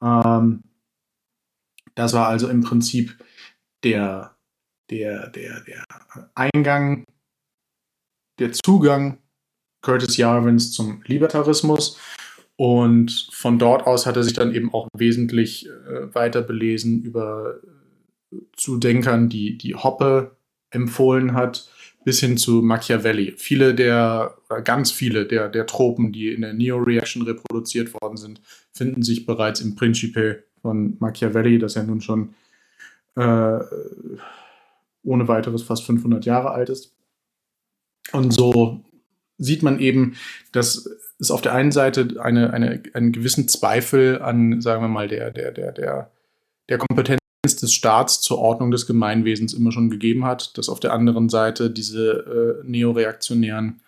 Ähm, das war also im Prinzip der, der, der, der Eingang, der Zugang Curtis Yarvins zum Libertarismus. Und von dort aus hat er sich dann eben auch wesentlich äh, weiter belesen über zu Denkern, die, die Hoppe empfohlen hat, bis hin zu Machiavelli. Viele der, oder ganz viele der, der Tropen, die in der Neo-Reaction reproduziert worden sind, finden sich bereits im Principe von Machiavelli, das ja nun schon äh, ohne weiteres fast 500 Jahre alt ist. Und so sieht man eben, dass es auf der einen Seite eine, eine, einen gewissen Zweifel an, sagen wir mal, der, der, der, der, der Kompetenz des Staats zur Ordnung des Gemeinwesens immer schon gegeben hat, dass auf der anderen Seite diese äh, neoreaktionären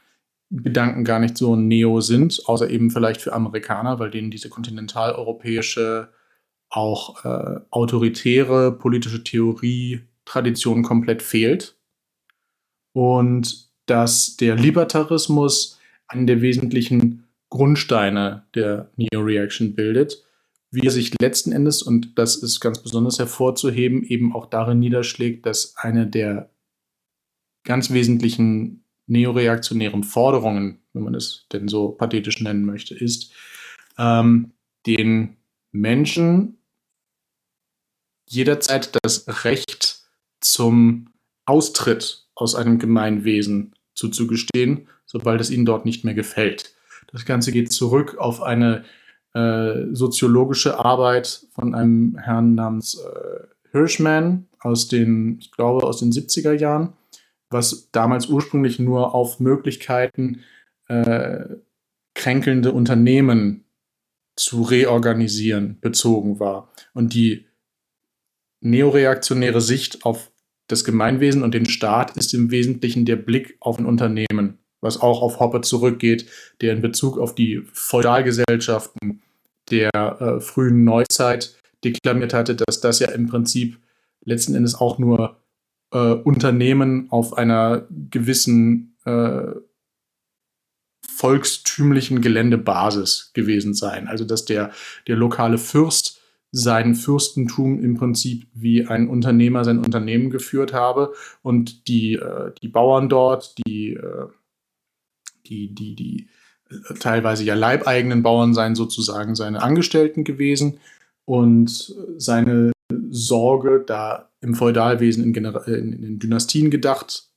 Gedanken gar nicht so neo sind, außer eben vielleicht für Amerikaner, weil denen diese kontinentaleuropäische, auch äh, autoritäre politische Theorie, Tradition komplett fehlt. Und dass der Libertarismus einen der wesentlichen Grundsteine der Neo-Reaction bildet wie er sich letzten Endes, und das ist ganz besonders hervorzuheben, eben auch darin niederschlägt, dass eine der ganz wesentlichen neoreaktionären Forderungen, wenn man es denn so pathetisch nennen möchte, ist, ähm, den Menschen jederzeit das Recht zum Austritt aus einem Gemeinwesen zuzugestehen, sobald es ihnen dort nicht mehr gefällt. Das Ganze geht zurück auf eine äh, soziologische Arbeit von einem Herrn namens äh, Hirschman aus den, ich glaube, aus den 70er Jahren, was damals ursprünglich nur auf Möglichkeiten äh, kränkelnde Unternehmen zu reorganisieren bezogen war. Und die neoreaktionäre Sicht auf das Gemeinwesen und den Staat ist im Wesentlichen der Blick auf ein Unternehmen was auch auf Hopper zurückgeht, der in Bezug auf die Feudalgesellschaften der äh, frühen Neuzeit deklamiert hatte, dass das ja im Prinzip letzten Endes auch nur äh, Unternehmen auf einer gewissen äh, volkstümlichen Geländebasis gewesen seien. Also dass der, der lokale Fürst sein Fürstentum im Prinzip wie ein Unternehmer sein Unternehmen geführt habe und die, äh, die Bauern dort, die äh, die, die, die äh, teilweise ja leibeigenen Bauern seien sozusagen seine Angestellten gewesen und seine Sorge, da im Feudalwesen in, Gener äh, in, in Dynastien gedacht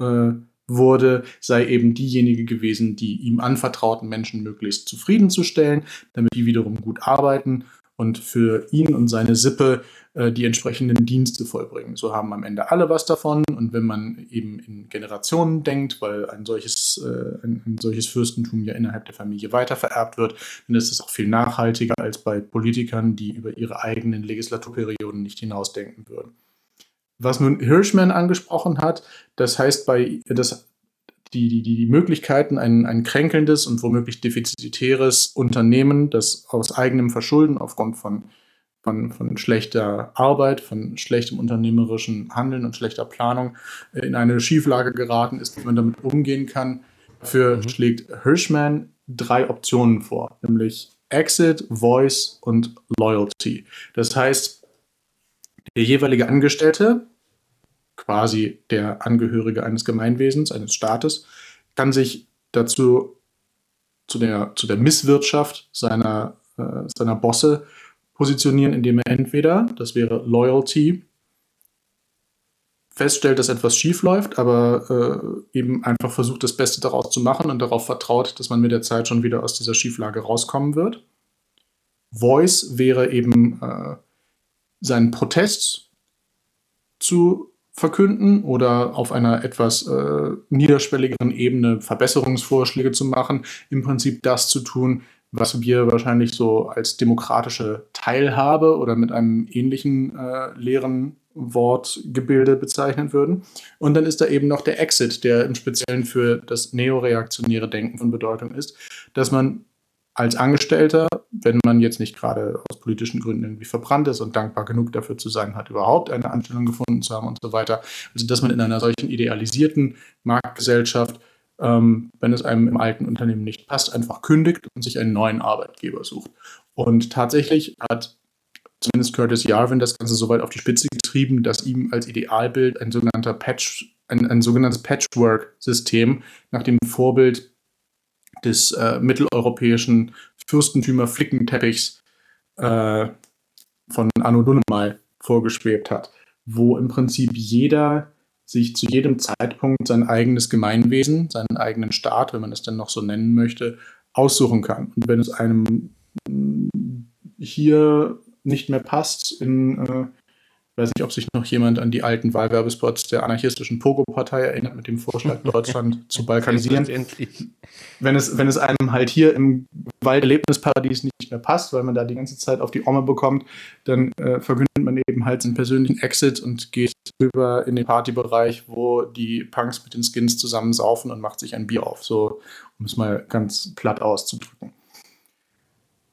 äh, wurde, sei eben diejenige gewesen, die ihm anvertrauten Menschen möglichst zufriedenzustellen, damit die wiederum gut arbeiten und für ihn und seine Sippe äh, die entsprechenden Dienste vollbringen. So haben am Ende alle was davon. Und wenn man eben in Generationen denkt, weil ein solches, äh, ein, ein, solches Fürstentum ja innerhalb der Familie weitervererbt wird, dann ist es auch viel nachhaltiger als bei Politikern, die über ihre eigenen Legislaturperioden nicht hinausdenken würden. Was nun Hirschman angesprochen hat, das heißt bei das die, die, die Möglichkeiten, ein, ein kränkelndes und womöglich defizitäres Unternehmen, das aus eigenem Verschulden aufgrund von, von, von schlechter Arbeit, von schlechtem unternehmerischen Handeln und schlechter Planung in eine Schieflage geraten ist, wie man damit umgehen kann. Dafür mhm. schlägt Hirschman drei Optionen vor, nämlich Exit, Voice und Loyalty. Das heißt, der jeweilige Angestellte, quasi der Angehörige eines Gemeinwesens, eines Staates, kann sich dazu zu der, zu der Misswirtschaft seiner, äh, seiner Bosse positionieren, indem er entweder, das wäre Loyalty, feststellt, dass etwas schief läuft, aber äh, eben einfach versucht, das Beste daraus zu machen und darauf vertraut, dass man mit der Zeit schon wieder aus dieser Schieflage rauskommen wird. Voice wäre eben äh, seinen Protest zu verkünden oder auf einer etwas äh, niederschwelligeren Ebene Verbesserungsvorschläge zu machen, im Prinzip das zu tun, was wir wahrscheinlich so als demokratische Teilhabe oder mit einem ähnlichen äh, leeren Wortgebilde bezeichnen würden. Und dann ist da eben noch der Exit, der im Speziellen für das neoreaktionäre Denken von Bedeutung ist, dass man als Angestellter, wenn man jetzt nicht gerade aus politischen Gründen irgendwie verbrannt ist und dankbar genug dafür zu sein hat, überhaupt eine Anstellung gefunden zu haben und so weiter, also dass man in einer solchen idealisierten Marktgesellschaft, ähm, wenn es einem im alten Unternehmen nicht passt, einfach kündigt und sich einen neuen Arbeitgeber sucht. Und tatsächlich hat zumindest Curtis Yarvin das Ganze so weit auf die Spitze getrieben, dass ihm als Idealbild ein sogenannter Patch, ein, ein sogenanntes Patchwork-System nach dem Vorbild des äh, mitteleuropäischen Fürstentümer-Flickenteppichs äh, von Anno Dunnemal vorgeschwebt hat, wo im Prinzip jeder sich zu jedem Zeitpunkt sein eigenes Gemeinwesen, seinen eigenen Staat, wenn man es denn noch so nennen möchte, aussuchen kann. Und wenn es einem hier nicht mehr passt, in äh, ich weiß nicht, ob sich noch jemand an die alten Wahlwerbespots der anarchistischen Pogo-Partei erinnert, mit dem Vorschlag, (laughs) Deutschland zu balkanisieren. Wenn es, wenn es einem halt hier im Walderlebnisparadies nicht mehr passt, weil man da die ganze Zeit auf die Omme bekommt, dann äh, verkündet man eben halt seinen persönlichen Exit und geht rüber in den Partybereich, wo die Punks mit den Skins zusammen saufen und macht sich ein Bier auf, so um es mal ganz platt auszudrücken.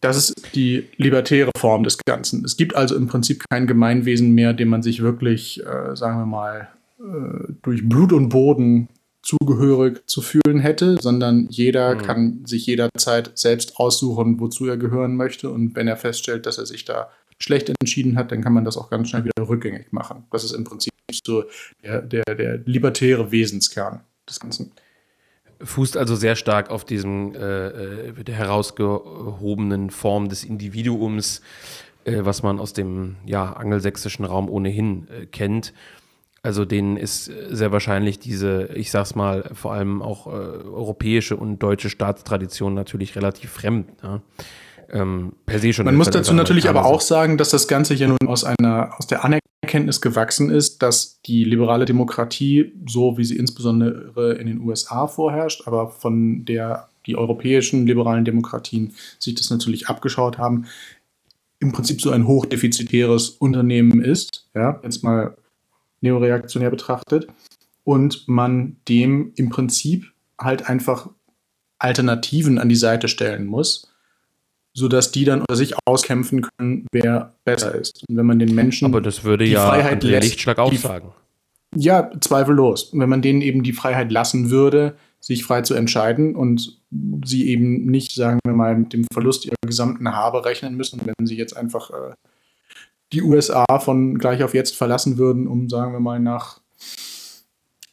Das ist die libertäre Form des Ganzen. Es gibt also im Prinzip kein Gemeinwesen mehr, dem man sich wirklich, äh, sagen wir mal, äh, durch Blut und Boden zugehörig zu fühlen hätte, sondern jeder mhm. kann sich jederzeit selbst aussuchen, wozu er gehören möchte. Und wenn er feststellt, dass er sich da schlecht entschieden hat, dann kann man das auch ganz schnell wieder rückgängig machen. Das ist im Prinzip so der, der, der libertäre Wesenskern des Ganzen fußt also sehr stark auf diesem äh, äh, herausgehobenen Form des Individuums, äh, was man aus dem ja, angelsächsischen Raum ohnehin äh, kennt. Also denen ist sehr wahrscheinlich diese, ich sag's mal, vor allem auch äh, europäische und deutsche Staatstradition natürlich relativ fremd. Ja? ähm, per se schon. Man muss dazu natürlich aber auch sagen, dass das Ganze ja nun aus einer, aus der Anerkenntnis gewachsen ist, dass die liberale Demokratie, so wie sie insbesondere in den USA vorherrscht, aber von der die europäischen liberalen Demokratien sich das natürlich abgeschaut haben, im Prinzip so ein hochdefizitäres Unternehmen ist, ja, jetzt mal neoreaktionär betrachtet, und man dem im Prinzip halt einfach Alternativen an die Seite stellen muss, sodass die dann unter sich auskämpfen können, wer besser ist. Und wenn man den Menschen Aber das würde ja Freiheit lässt, Lichtschlag auch sagen. Ja, zweifellos. Und wenn man denen eben die Freiheit lassen würde, sich frei zu entscheiden und sie eben nicht, sagen wir mal, mit dem Verlust ihrer gesamten Habe rechnen müssen, wenn sie jetzt einfach äh, die USA von gleich auf jetzt verlassen würden, um, sagen wir mal, nach,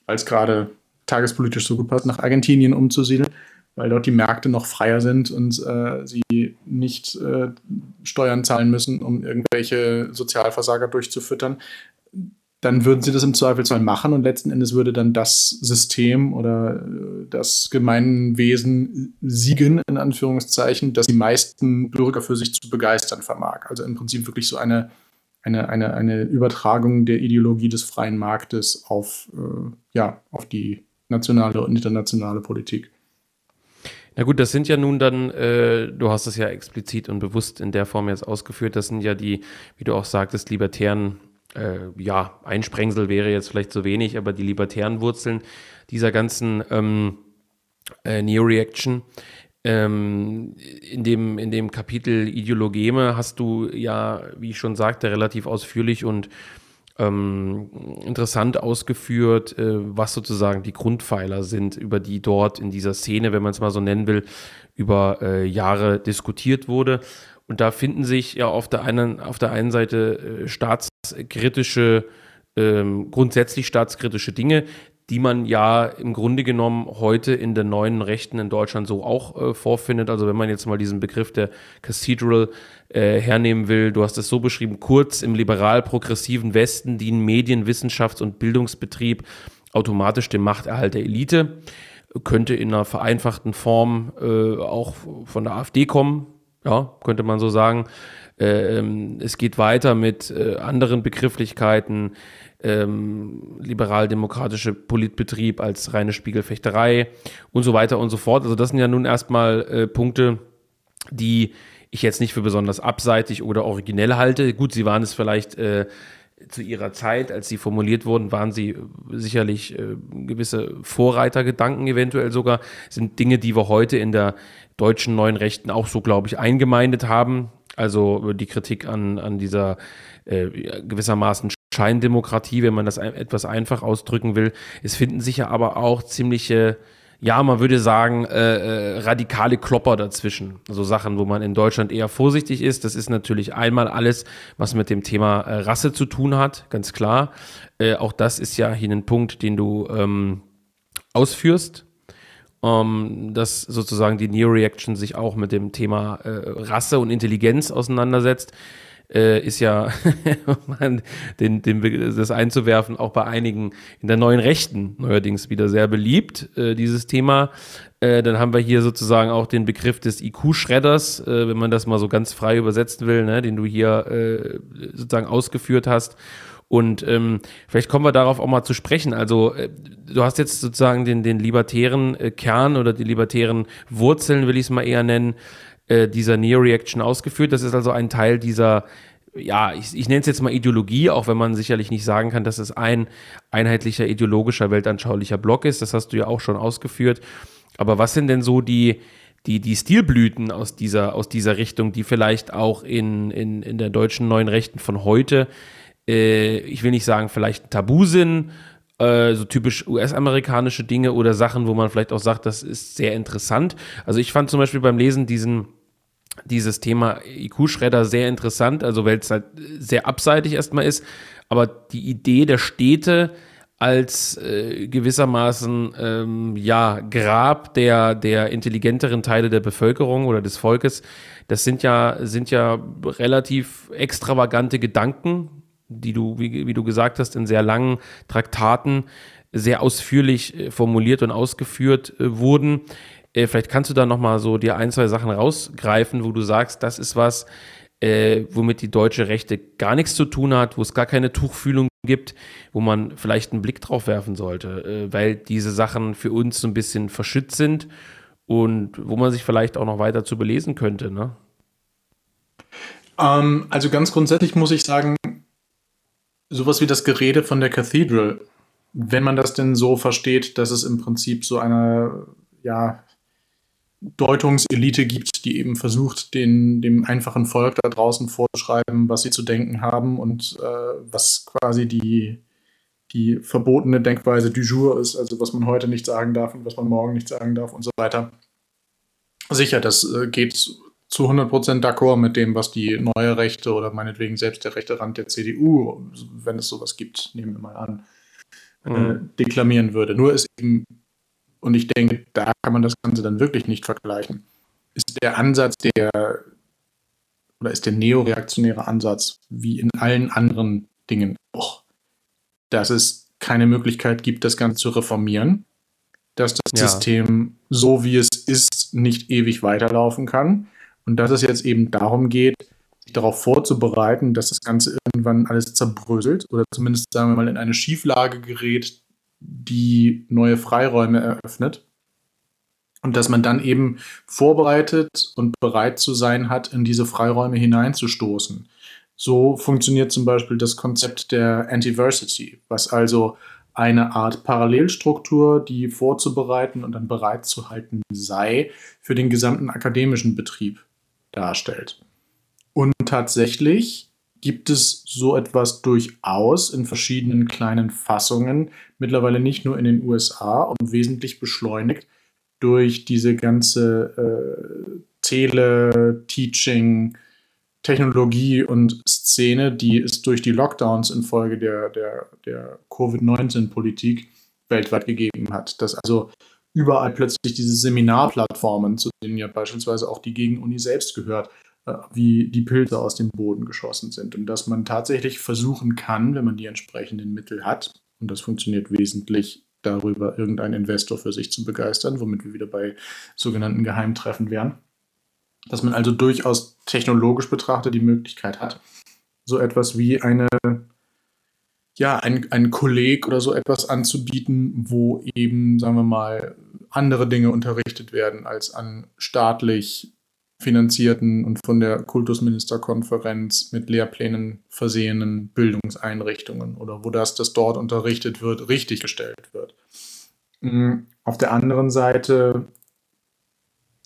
als gerade tagespolitisch so gut passt, nach Argentinien umzusiedeln, weil dort die Märkte noch freier sind und äh, sie nicht äh, Steuern zahlen müssen, um irgendwelche Sozialversager durchzufüttern, dann würden sie das im Zweifelsfall machen und letzten Endes würde dann das System oder äh, das Gemeinwesen siegen, in Anführungszeichen, das die meisten Bürger für sich zu begeistern vermag. Also im Prinzip wirklich so eine, eine, eine, eine Übertragung der Ideologie des freien Marktes auf, äh, ja, auf die nationale und internationale Politik. Na gut, das sind ja nun dann, äh, du hast es ja explizit und bewusst in der Form jetzt ausgeführt, das sind ja die, wie du auch sagtest, libertären, äh, ja, Einsprengsel wäre jetzt vielleicht zu wenig, aber die libertären Wurzeln dieser ganzen ähm, äh, Neo-Reaction. Ähm, in dem, in dem Kapitel Ideologeme hast du ja, wie ich schon sagte, relativ ausführlich und ähm, interessant ausgeführt, äh, was sozusagen die Grundpfeiler sind, über die dort in dieser Szene, wenn man es mal so nennen will, über äh, Jahre diskutiert wurde. Und da finden sich ja auf der einen, auf der einen Seite äh, staatskritische, ähm, grundsätzlich staatskritische Dinge, die man ja im Grunde genommen heute in den neuen Rechten in Deutschland so auch äh, vorfindet. Also wenn man jetzt mal diesen Begriff der Cathedral äh, hernehmen will, du hast es so beschrieben, kurz im liberal-progressiven Westen dienen Medien, Wissenschafts- und Bildungsbetrieb automatisch dem Machterhalt der Elite, könnte in einer vereinfachten Form äh, auch von der AfD kommen, ja, könnte man so sagen. Äh, ähm, es geht weiter mit äh, anderen Begrifflichkeiten, ähm, liberal-demokratische Politbetrieb als reine Spiegelfechterei und so weiter und so fort. Also das sind ja nun erstmal äh, Punkte, die ich jetzt nicht für besonders abseitig oder originell halte. Gut, sie waren es vielleicht äh, zu ihrer Zeit, als sie formuliert wurden, waren sie sicherlich äh, gewisse Vorreitergedanken eventuell sogar, sind Dinge, die wir heute in der deutschen neuen Rechten auch so, glaube ich, eingemeindet haben. Also die Kritik an, an dieser äh, gewissermaßen Scheindemokratie, wenn man das etwas einfach ausdrücken will. Es finden sich ja aber auch ziemliche, ja, man würde sagen, äh, äh, radikale Klopper dazwischen. Also Sachen, wo man in Deutschland eher vorsichtig ist. Das ist natürlich einmal alles, was mit dem Thema äh, Rasse zu tun hat, ganz klar. Äh, auch das ist ja hier ein Punkt, den du ähm, ausführst. Ähm, dass sozusagen die Neo-Reaction sich auch mit dem Thema Rasse und Intelligenz auseinandersetzt äh, ist ja, (laughs) den, den, das einzuwerfen, auch bei einigen in der neuen Rechten neuerdings wieder sehr beliebt, äh, dieses Thema. Äh, dann haben wir hier sozusagen auch den Begriff des IQ-Schredders, äh, wenn man das mal so ganz frei übersetzen will, ne, den du hier äh, sozusagen ausgeführt hast. Und ähm, vielleicht kommen wir darauf auch mal zu sprechen. Also äh, du hast jetzt sozusagen den, den libertären äh, Kern oder die libertären Wurzeln, will ich es mal eher nennen, äh, dieser Neo-Reaction ausgeführt. Das ist also ein Teil dieser, ja, ich, ich nenne es jetzt mal Ideologie, auch wenn man sicherlich nicht sagen kann, dass es ein einheitlicher ideologischer, weltanschaulicher Block ist. Das hast du ja auch schon ausgeführt. Aber was sind denn so die, die, die Stilblüten aus dieser, aus dieser Richtung, die vielleicht auch in, in, in der deutschen neuen Rechten von heute, äh, ich will nicht sagen, vielleicht tabu sind, äh, so typisch US-amerikanische Dinge oder Sachen, wo man vielleicht auch sagt, das ist sehr interessant. Also ich fand zum Beispiel beim Lesen diesen dieses Thema IQ-Schredder sehr interessant, also weil es halt sehr abseitig erstmal ist, aber die Idee der Städte als äh, gewissermaßen ähm, ja Grab der der intelligenteren Teile der Bevölkerung oder des Volkes, das sind ja sind ja relativ extravagante Gedanken, die du wie, wie du gesagt hast in sehr langen Traktaten sehr ausführlich äh, formuliert und ausgeführt äh, wurden. Äh, vielleicht kannst du da nochmal so dir ein, zwei Sachen rausgreifen, wo du sagst, das ist was, äh, womit die deutsche Rechte gar nichts zu tun hat, wo es gar keine Tuchfühlung gibt, wo man vielleicht einen Blick drauf werfen sollte, äh, weil diese Sachen für uns so ein bisschen verschützt sind und wo man sich vielleicht auch noch weiter zu belesen könnte. Ne? Ähm, also ganz grundsätzlich muss ich sagen, sowas wie das Gerede von der Cathedral, wenn man das denn so versteht, dass es im Prinzip so eine ja, Deutungselite gibt, die eben versucht, den, dem einfachen Volk da draußen vorzuschreiben, was sie zu denken haben und äh, was quasi die, die verbotene Denkweise du jour ist, also was man heute nicht sagen darf und was man morgen nicht sagen darf und so weiter. Sicher, das äh, geht zu 100% d'accord mit dem, was die neue Rechte oder meinetwegen selbst der rechte Rand der CDU, wenn es sowas gibt, nehmen wir mal an, äh, mhm. äh, deklamieren würde. Nur ist eben und ich denke, da kann man das Ganze dann wirklich nicht vergleichen. Ist der Ansatz der, oder ist der neoreaktionäre Ansatz, wie in allen anderen Dingen auch, dass es keine Möglichkeit gibt, das Ganze zu reformieren, dass das ja. System so wie es ist nicht ewig weiterlaufen kann und dass es jetzt eben darum geht, sich darauf vorzubereiten, dass das Ganze irgendwann alles zerbröselt oder zumindest, sagen wir mal, in eine Schieflage gerät, die neue Freiräume eröffnet. Und dass man dann eben vorbereitet und bereit zu sein hat, in diese Freiräume hineinzustoßen. So funktioniert zum Beispiel das Konzept der Antiversity, was also eine Art Parallelstruktur, die vorzubereiten und dann bereitzuhalten sei, für den gesamten akademischen Betrieb darstellt. Und tatsächlich gibt es so etwas durchaus in verschiedenen kleinen Fassungen, mittlerweile nicht nur in den USA und wesentlich beschleunigt durch diese ganze äh, Tele-Teaching- Technologie und Szene, die es durch die Lockdowns infolge der, der, der Covid-19-Politik weltweit gegeben hat. Dass also überall plötzlich diese Seminarplattformen, zu denen ja beispielsweise auch die Gegenuni selbst gehört, äh, wie die Pilze aus dem Boden geschossen sind. Und dass man tatsächlich versuchen kann, wenn man die entsprechenden Mittel hat, und das funktioniert wesentlich darüber, irgendeinen Investor für sich zu begeistern, womit wir wieder bei sogenannten Geheimtreffen wären, dass man also durchaus technologisch betrachtet die Möglichkeit hat, so etwas wie eine, ja, ein, ein Kolleg oder so etwas anzubieten, wo eben, sagen wir mal, andere Dinge unterrichtet werden als an staatlich finanzierten und von der Kultusministerkonferenz mit Lehrplänen versehenen Bildungseinrichtungen oder wo das, das dort unterrichtet wird, richtig gestellt wird. Mm, auf der anderen Seite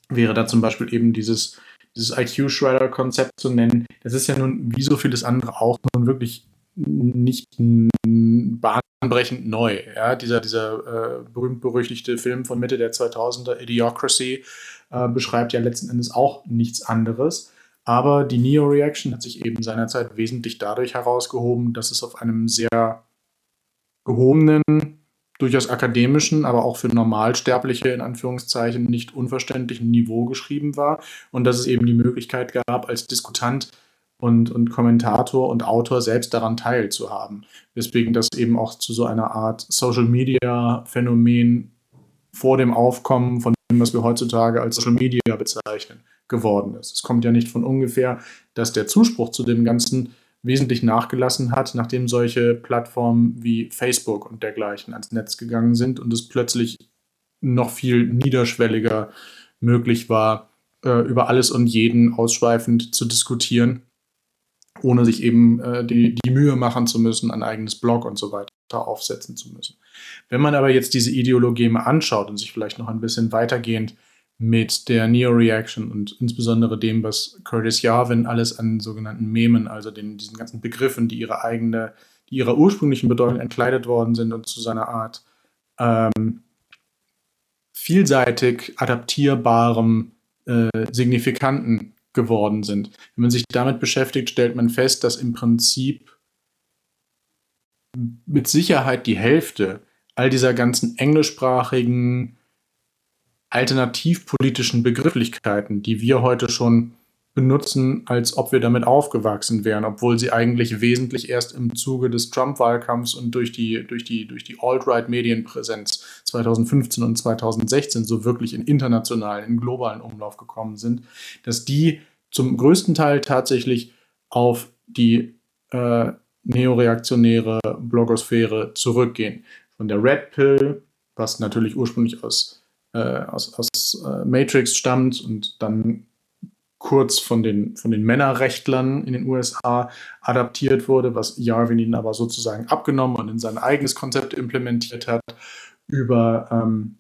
wäre da zum Beispiel eben dieses, dieses IQ-Shredder-Konzept zu nennen. Das ist ja nun, wie so vieles andere auch, nun wirklich nicht bahnbrechend neu. Ja, dieser dieser äh, berühmt-berüchtigte Film von Mitte der 2000er, Idiocracy, äh, beschreibt ja letzten Endes auch nichts anderes. Aber die Neo-Reaction hat sich eben seinerzeit wesentlich dadurch herausgehoben, dass es auf einem sehr gehobenen durchaus akademischen, aber auch für Normalsterbliche in Anführungszeichen nicht unverständlichen Niveau geschrieben war und dass es eben die Möglichkeit gab, als Diskutant und, und Kommentator und Autor selbst daran teilzuhaben. Deswegen das eben auch zu so einer Art Social Media Phänomen vor dem Aufkommen von was wir heutzutage als Social Media bezeichnen, geworden ist. Es kommt ja nicht von ungefähr, dass der Zuspruch zu dem Ganzen wesentlich nachgelassen hat, nachdem solche Plattformen wie Facebook und dergleichen ans Netz gegangen sind und es plötzlich noch viel niederschwelliger möglich war, äh, über alles und jeden ausschweifend zu diskutieren, ohne sich eben äh, die, die Mühe machen zu müssen, ein eigenes Blog und so weiter aufsetzen zu müssen. Wenn man aber jetzt diese Ideologie mal anschaut und sich vielleicht noch ein bisschen weitergehend mit der Neo-Reaction und insbesondere dem, was Curtis Yarvin alles an sogenannten Memen, also den, diesen ganzen Begriffen, die ihre eigene, die ihrer ursprünglichen Bedeutung entkleidet worden sind und zu seiner Art ähm, vielseitig adaptierbarem äh, Signifikanten geworden sind. Wenn man sich damit beschäftigt, stellt man fest, dass im Prinzip mit Sicherheit die Hälfte all dieser ganzen englischsprachigen alternativpolitischen Begrifflichkeiten, die wir heute schon benutzen, als ob wir damit aufgewachsen wären, obwohl sie eigentlich wesentlich erst im Zuge des Trump-Wahlkampfs und durch die, durch die, durch die Alt-Right-Medienpräsenz 2015 und 2016 so wirklich in internationalen, in globalen Umlauf gekommen sind, dass die zum größten Teil tatsächlich auf die äh, neoreaktionäre Blogosphäre zurückgehen. Von der Red Pill, was natürlich ursprünglich aus äh, aus, aus äh, Matrix stammt und dann kurz von den, von den Männerrechtlern in den USA adaptiert wurde, was Jarvin ihnen aber sozusagen abgenommen und in sein eigenes Konzept implementiert hat, über ähm,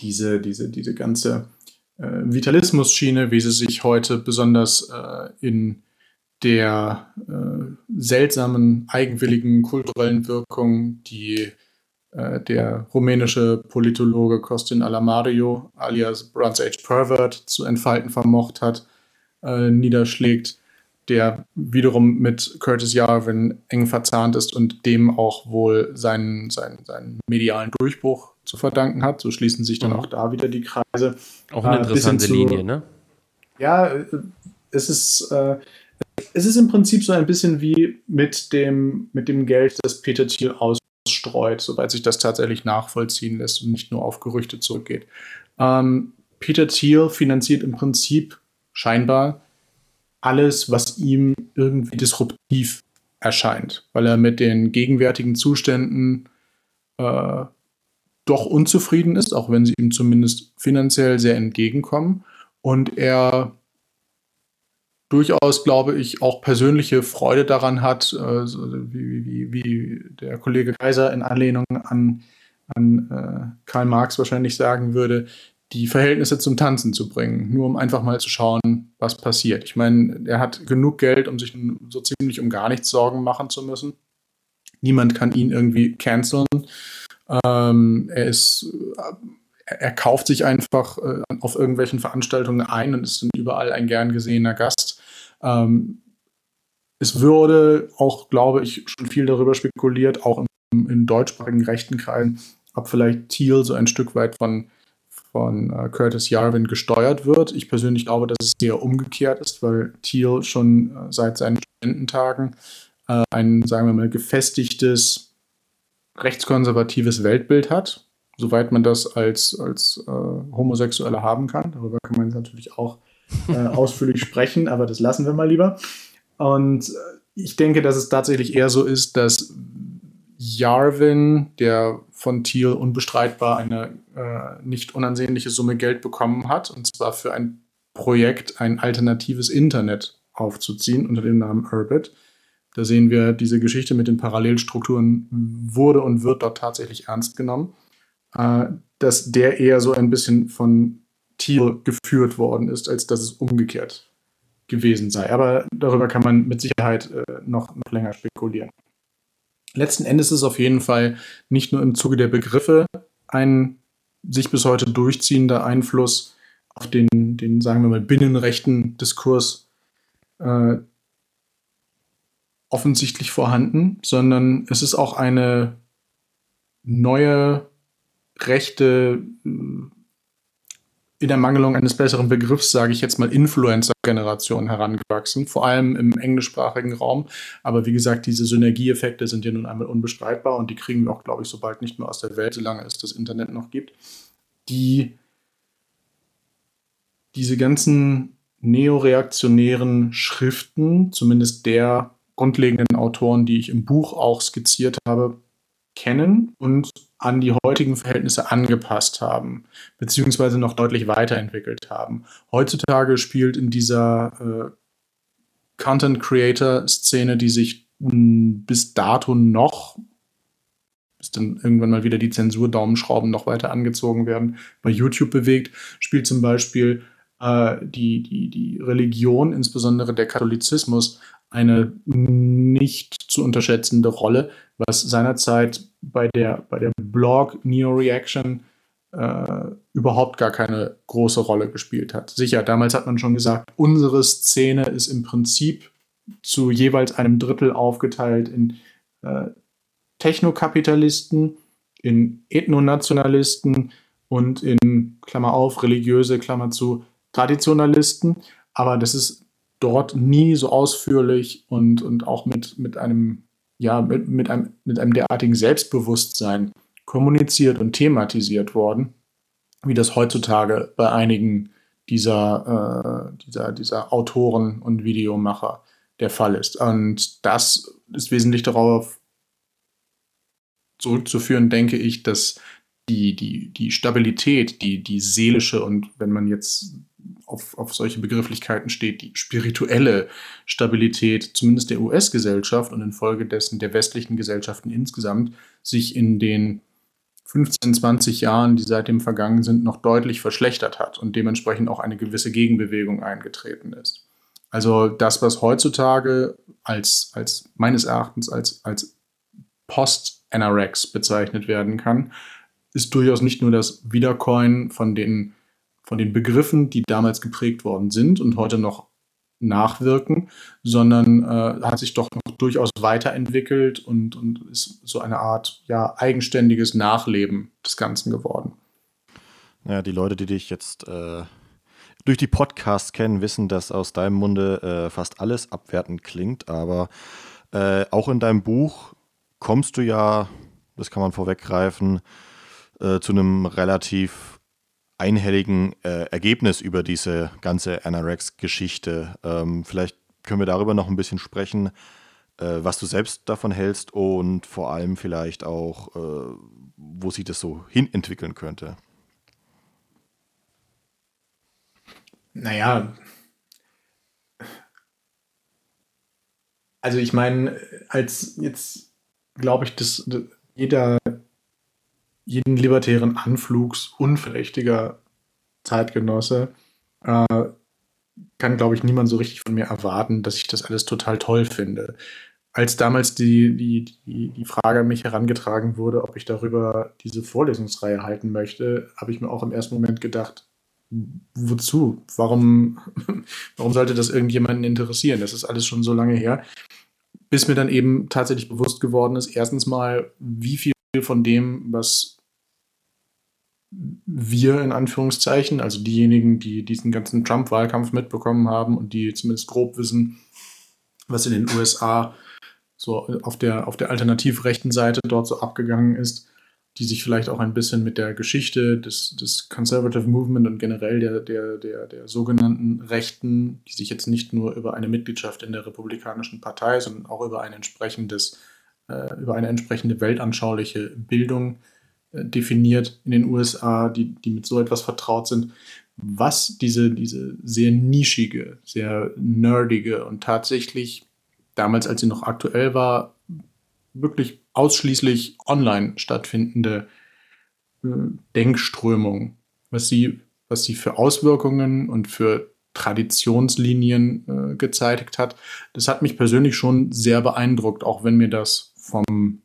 diese, diese, diese ganze äh, Vitalismus-Schiene, wie sie sich heute besonders äh, in der äh, seltsamen, eigenwilligen kulturellen Wirkung, die äh, der rumänische Politologe Costin Alamario alias Bronze Age Pervert zu entfalten vermocht hat, äh, niederschlägt, der wiederum mit Curtis Yarvin eng verzahnt ist und dem auch wohl seinen, seinen, seinen medialen Durchbruch zu verdanken hat. So schließen sich dann mhm. auch da wieder die Kreise. Auch eine äh, interessante zu, Linie, ne? Ja, äh, es ist, äh, es ist im Prinzip so ein bisschen wie mit dem, mit dem Geld, das Peter Thiel aus streut, soweit sich das tatsächlich nachvollziehen lässt und nicht nur auf Gerüchte zurückgeht. Ähm, Peter Thiel finanziert im Prinzip scheinbar alles, was ihm irgendwie disruptiv erscheint, weil er mit den gegenwärtigen Zuständen äh, doch unzufrieden ist, auch wenn sie ihm zumindest finanziell sehr entgegenkommen. Und er durchaus, glaube ich, auch persönliche Freude daran hat, äh, wie, wie, wie, der Kollege Kaiser in Anlehnung an, an äh, Karl Marx wahrscheinlich sagen würde, die Verhältnisse zum Tanzen zu bringen, nur um einfach mal zu schauen, was passiert. Ich meine, er hat genug Geld, um sich so ziemlich um gar nichts Sorgen machen zu müssen. Niemand kann ihn irgendwie canceln. Ähm, er ist, er kauft sich einfach äh, auf irgendwelchen Veranstaltungen ein und ist dann überall ein gern gesehener Gast. Ähm, es würde auch, glaube ich, schon viel darüber spekuliert, auch im, in deutschsprachigen rechten Kreisen, ob vielleicht Thiel so ein Stück weit von von äh, Curtis Yarvin gesteuert wird. Ich persönlich glaube, dass es eher umgekehrt ist, weil Thiel schon äh, seit seinen Studententagen äh, ein, sagen wir mal, gefestigtes rechtskonservatives Weltbild hat, soweit man das als, als äh, Homosexuelle haben kann. Darüber kann man natürlich auch äh, ausführlich sprechen, aber das lassen wir mal lieber. Und äh, ich denke, dass es tatsächlich eher so ist, dass Jarvin, der von Thiel unbestreitbar eine äh, nicht unansehnliche Summe Geld bekommen hat, und zwar für ein Projekt, ein alternatives Internet aufzuziehen unter dem Namen Urbit. Da sehen wir, diese Geschichte mit den Parallelstrukturen wurde und wird dort tatsächlich ernst genommen. Äh, dass der eher so ein bisschen von Thiel geführt worden ist, als dass es umgekehrt gewesen sei. Aber darüber kann man mit Sicherheit äh, noch, noch länger spekulieren letzten Endes ist es auf jeden Fall nicht nur im Zuge der Begriffe ein sich bis heute durchziehender Einfluss auf den, den sagen wir mal, binnenrechten Diskurs äh, offensichtlich vorhanden, sondern es ist auch eine neue rechte äh, in der Mangelung eines besseren Begriffs, sage ich jetzt mal, Influencer-Generation herangewachsen, vor allem im englischsprachigen Raum. Aber wie gesagt, diese Synergieeffekte sind ja nun einmal unbestreitbar und die kriegen wir auch, glaube ich, so bald nicht mehr aus der Welt, solange es das Internet noch gibt. Die diese ganzen neoreaktionären Schriften, zumindest der grundlegenden Autoren, die ich im Buch auch skizziert habe, kennen und an die heutigen Verhältnisse angepasst haben, beziehungsweise noch deutlich weiterentwickelt haben. Heutzutage spielt in dieser äh, Content Creator Szene, die sich mh, bis dato noch, bis dann irgendwann mal wieder die Zensurdaumenschrauben noch weiter angezogen werden, bei YouTube bewegt, spielt zum Beispiel äh, die, die, die Religion, insbesondere der Katholizismus, eine nicht zu unterschätzende Rolle, was seinerzeit bei der, bei der Blog Neo Reaction äh, überhaupt gar keine große Rolle gespielt hat. Sicher, damals hat man schon gesagt, unsere Szene ist im Prinzip zu jeweils einem Drittel aufgeteilt in äh, Technokapitalisten, in Ethnonationalisten und in, Klammer auf, religiöse, Klammer zu, Traditionalisten. Aber das ist dort nie so ausführlich und, und auch mit, mit einem ja, mit, mit, einem, mit einem derartigen Selbstbewusstsein kommuniziert und thematisiert worden, wie das heutzutage bei einigen dieser, äh, dieser, dieser Autoren und Videomacher der Fall ist. Und das ist wesentlich darauf zurückzuführen, denke ich, dass die, die, die Stabilität, die, die seelische und wenn man jetzt auf, auf solche Begrifflichkeiten steht, die spirituelle Stabilität, zumindest der US-Gesellschaft und infolgedessen der westlichen Gesellschaften insgesamt, sich in den 15, 20 Jahren, die seitdem vergangen sind, noch deutlich verschlechtert hat und dementsprechend auch eine gewisse Gegenbewegung eingetreten ist. Also das, was heutzutage als, als meines Erachtens als, als Post-NRX bezeichnet werden kann, ist durchaus nicht nur das Wiedercoin von den von den Begriffen, die damals geprägt worden sind und heute noch nachwirken, sondern äh, hat sich doch noch durchaus weiterentwickelt und, und ist so eine Art ja, eigenständiges Nachleben des Ganzen geworden. Naja, die Leute, die dich jetzt äh, durch die Podcasts kennen, wissen, dass aus deinem Munde äh, fast alles abwertend klingt, aber äh, auch in deinem Buch kommst du ja, das kann man vorweggreifen, äh, zu einem relativ einhelligen äh, Ergebnis über diese ganze NRX-Geschichte. Ähm, vielleicht können wir darüber noch ein bisschen sprechen, äh, was du selbst davon hältst und vor allem vielleicht auch, äh, wo sich das so hin entwickeln könnte. Naja, Also ich meine, als jetzt glaube ich, dass jeder jeden libertären Anflugs unverdächtiger Zeitgenosse äh, kann, glaube ich, niemand so richtig von mir erwarten, dass ich das alles total toll finde. Als damals die, die, die, die Frage an mich herangetragen wurde, ob ich darüber diese Vorlesungsreihe halten möchte, habe ich mir auch im ersten Moment gedacht, wozu? Warum, (laughs) warum sollte das irgendjemanden interessieren? Das ist alles schon so lange her. Bis mir dann eben tatsächlich bewusst geworden ist, erstens mal, wie viel von dem, was wir in Anführungszeichen, also diejenigen, die diesen ganzen Trump-Wahlkampf mitbekommen haben und die zumindest grob wissen, was in den USA so auf der, auf der alternativ rechten Seite dort so abgegangen ist, die sich vielleicht auch ein bisschen mit der Geschichte des, des Conservative Movement und generell der, der, der, der sogenannten Rechten, die sich jetzt nicht nur über eine Mitgliedschaft in der Republikanischen Partei, sondern auch über ein entsprechendes, äh, über eine entsprechende weltanschauliche Bildung äh, definiert in den USA, die, die mit so etwas vertraut sind, was diese, diese sehr nischige, sehr nerdige und tatsächlich damals, als sie noch aktuell war, wirklich ausschließlich online stattfindende äh, Denkströmung, was sie, was sie für Auswirkungen und für Traditionslinien äh, gezeitigt hat. Das hat mich persönlich schon sehr beeindruckt, auch wenn mir das vom,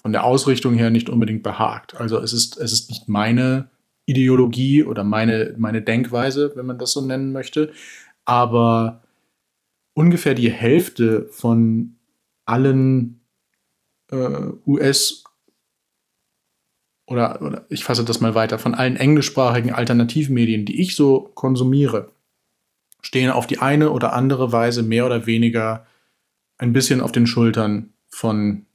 von der Ausrichtung her nicht unbedingt behagt. Also es ist, es ist nicht meine Ideologie oder meine, meine Denkweise, wenn man das so nennen möchte, aber ungefähr die Hälfte von allen äh, US- oder, oder ich fasse das mal weiter, von allen englischsprachigen Alternativmedien, die ich so konsumiere, stehen auf die eine oder andere Weise mehr oder weniger ein bisschen auf den Schultern von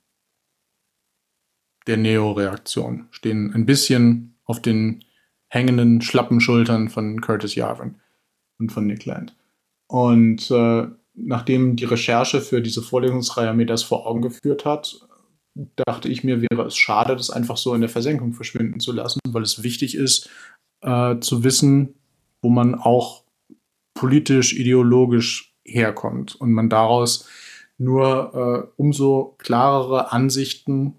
der Neo-Reaktion, stehen ein bisschen auf den hängenden, schlappen Schultern von Curtis Yarvin und von Nick Land. Und äh, nachdem die Recherche für diese Vorlesungsreihe mir das vor Augen geführt hat, dachte ich mir, wäre es schade, das einfach so in der Versenkung verschwinden zu lassen, weil es wichtig ist, äh, zu wissen, wo man auch politisch, ideologisch herkommt und man daraus nur äh, umso klarere Ansichten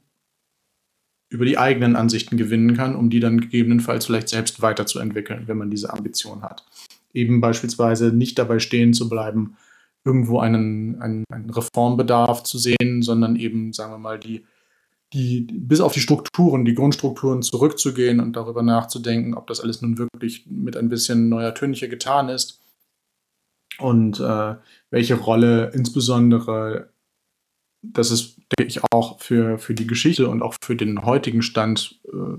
über die eigenen Ansichten gewinnen kann, um die dann gegebenenfalls vielleicht selbst weiterzuentwickeln, wenn man diese Ambition hat. Eben beispielsweise nicht dabei stehen zu bleiben, irgendwo einen, einen, einen Reformbedarf zu sehen, sondern eben, sagen wir mal, die, die, bis auf die Strukturen, die Grundstrukturen zurückzugehen und darüber nachzudenken, ob das alles nun wirklich mit ein bisschen neuer Tönche getan ist und äh, welche Rolle insbesondere, das ist, denke ich, auch für, für die Geschichte und auch für den heutigen Stand äh,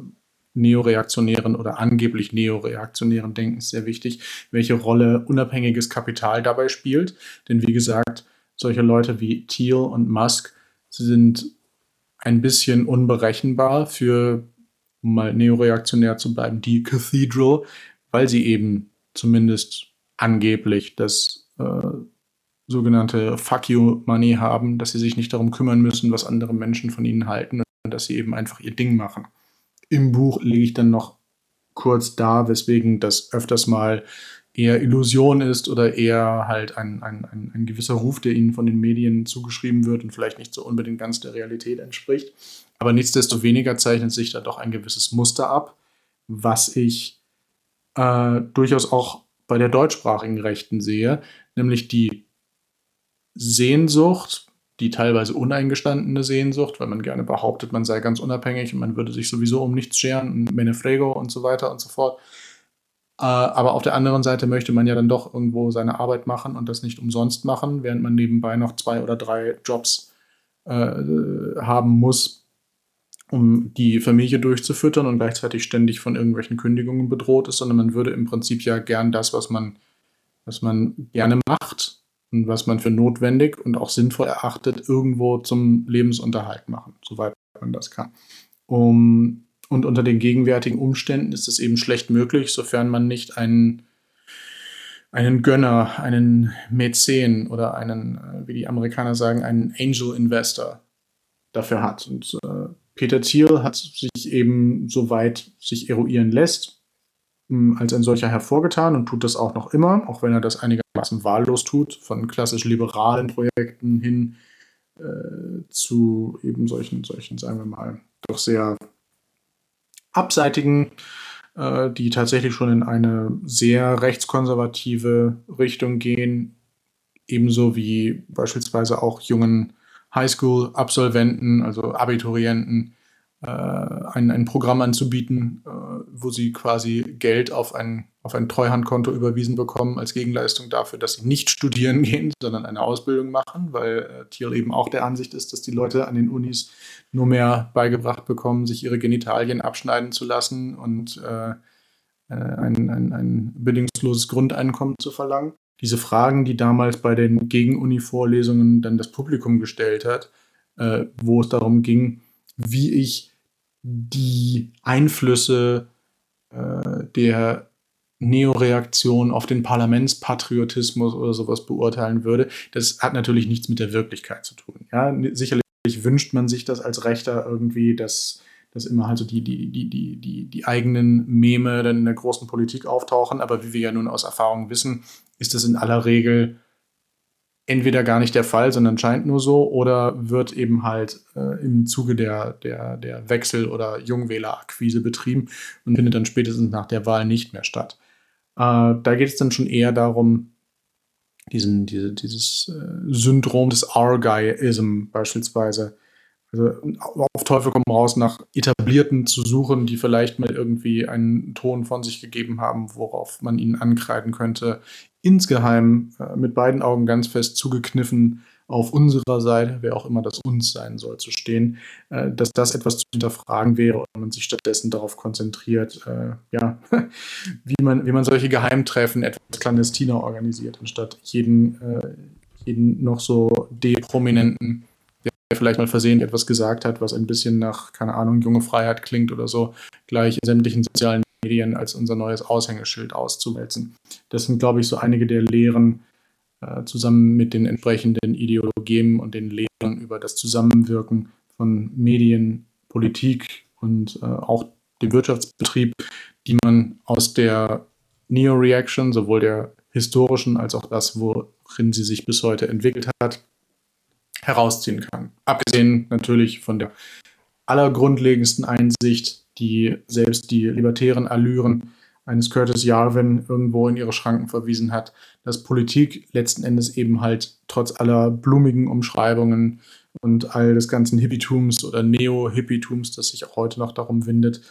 neoreaktionären oder angeblich neoreaktionären Denkens sehr wichtig, welche Rolle unabhängiges Kapital dabei spielt. Denn wie gesagt, solche Leute wie Thiel und Musk sind ein bisschen unberechenbar für, um mal neoreaktionär zu bleiben, die Cathedral, weil sie eben zumindest angeblich das äh, sogenannte Fuck you Money haben, dass sie sich nicht darum kümmern müssen, was andere Menschen von ihnen halten und dass sie eben einfach ihr Ding machen. Im Buch lege ich dann noch kurz da, weswegen das öfters mal eher Illusion ist oder eher halt ein, ein, ein, ein, gewisser Ruf, der ihnen von den Medien zugeschrieben wird und vielleicht nicht so unbedingt ganz der Realität entspricht. Aber nichtsdestoweniger zeichnet sich da doch ein gewisses Muster ab, was ich äh, durchaus auch bei der deutschsprachigen Rechten sehe, nämlich die Sehnsucht die teilweise uneingestandene Sehnsucht, weil man gerne behauptet, man sei ganz unabhängig und man würde sich sowieso um nichts scheren, Menefrego und so weiter und so fort. Äh, aber auf der anderen Seite möchte man ja dann doch irgendwo seine Arbeit machen und das nicht umsonst machen, während man nebenbei noch zwei oder drei Jobs äh, haben muss, um die Familie durchzufüttern und gleichzeitig ständig von irgendwelchen Kündigungen bedroht ist, sondern man würde im Prinzip ja gern das, was man, was man gerne macht, und was man für notwendig und auch sinnvoll erachtet, irgendwo zum Lebensunterhalt machen, soweit man das kann. Um, und unter den gegenwärtigen Umständen ist es eben schlecht möglich, sofern man nicht einen, einen Gönner, einen Mäzen oder einen, äh, wie die Amerikaner sagen, einen Angel Investor dafür hat. Und äh, Peter Thiel hat sich eben, soweit sich eruieren lässt, als ein solcher hervorgetan und tut das auch noch immer, auch wenn er das einigermaßen wahllos tut, von klassisch liberalen Projekten hin äh, zu eben solchen, solchen, sagen wir mal, doch sehr abseitigen, äh, die tatsächlich schon in eine sehr rechtskonservative Richtung gehen, ebenso wie beispielsweise auch jungen Highschool-Absolventen, also Abiturienten, ein, ein Programm anzubieten, äh, wo sie quasi Geld auf ein, auf ein Treuhandkonto überwiesen bekommen als Gegenleistung dafür, dass sie nicht studieren (laughs) gehen, sondern eine Ausbildung machen, weil äh, Thiel eben auch der Ansicht ist, dass die Leute an den Unis nur mehr beigebracht bekommen, sich ihre Genitalien abschneiden zu lassen und äh, äh ein, ein, ein bedingungsloses Grundeinkommen zu verlangen. Diese Fragen, die damals bei den Gegenuni-Vorlesungen dann das Publikum gestellt hat, äh, wo es darum ging, wie ich die Einflüsse äh, der Neoreaktion auf den Parlamentspatriotismus oder sowas beurteilen würde. Das hat natürlich nichts mit der Wirklichkeit zu tun. Ja, sicherlich wünscht man sich das als Rechter irgendwie, dass, dass immer halt so die, die, die, die, die, die eigenen Meme dann in der großen Politik auftauchen. Aber wie wir ja nun aus Erfahrung wissen, ist das in aller Regel entweder gar nicht der Fall, sondern scheint nur so, oder wird eben halt äh, im Zuge der, der, der Wechsel- oder Jungwählerakquise betrieben und findet dann spätestens nach der Wahl nicht mehr statt. Äh, da geht es dann schon eher darum, diesen, diese, dieses äh, Syndrom des Argyism beispielsweise also auf Teufel komm raus, nach Etablierten zu suchen, die vielleicht mal irgendwie einen Ton von sich gegeben haben, worauf man ihnen ankreiden könnte. Insgeheim äh, mit beiden Augen ganz fest zugekniffen auf unserer Seite, wer auch immer das uns sein soll, zu stehen, äh, dass das etwas zu hinterfragen wäre und man sich stattdessen darauf konzentriert, äh, ja, (laughs) wie man, wie man solche Geheimtreffen etwas clandestiner organisiert, anstatt jeden, äh, jeden noch so deprominenten vielleicht mal versehentlich etwas gesagt hat, was ein bisschen nach, keine Ahnung, junge Freiheit klingt oder so, gleich in sämtlichen sozialen Medien als unser neues Aushängeschild auszuwälzen. Das sind, glaube ich, so einige der Lehren äh, zusammen mit den entsprechenden Ideologien und den Lehren über das Zusammenwirken von Medien, Politik und äh, auch dem Wirtschaftsbetrieb, die man aus der Neo-Reaction, sowohl der historischen als auch das, worin sie sich bis heute entwickelt hat, herausziehen kann. Abgesehen natürlich von der allergrundlegendsten Einsicht, die selbst die libertären Allüren eines Curtis Yarvin irgendwo in ihre Schranken verwiesen hat, dass Politik letzten Endes eben halt trotz aller blumigen Umschreibungen und all des ganzen Hippietums oder Neo-Hippietums, das sich auch heute noch darum windet,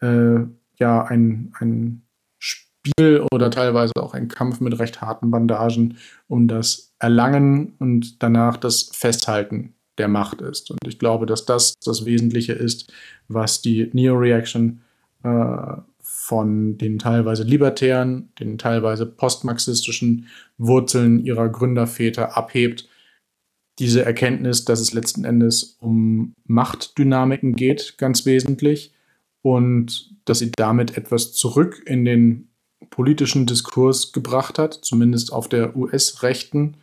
äh, ja, ein, ein Spiel oder teilweise auch ein Kampf mit recht harten Bandagen um das Erlangen und danach das Festhalten der Macht ist. Und ich glaube, dass das das Wesentliche ist, was die Neo-Reaction äh, von den teilweise libertären, den teilweise postmarxistischen Wurzeln ihrer Gründerväter abhebt. Diese Erkenntnis, dass es letzten Endes um Machtdynamiken geht, ganz wesentlich, und dass sie damit etwas zurück in den politischen Diskurs gebracht hat, zumindest auf der US-Rechten,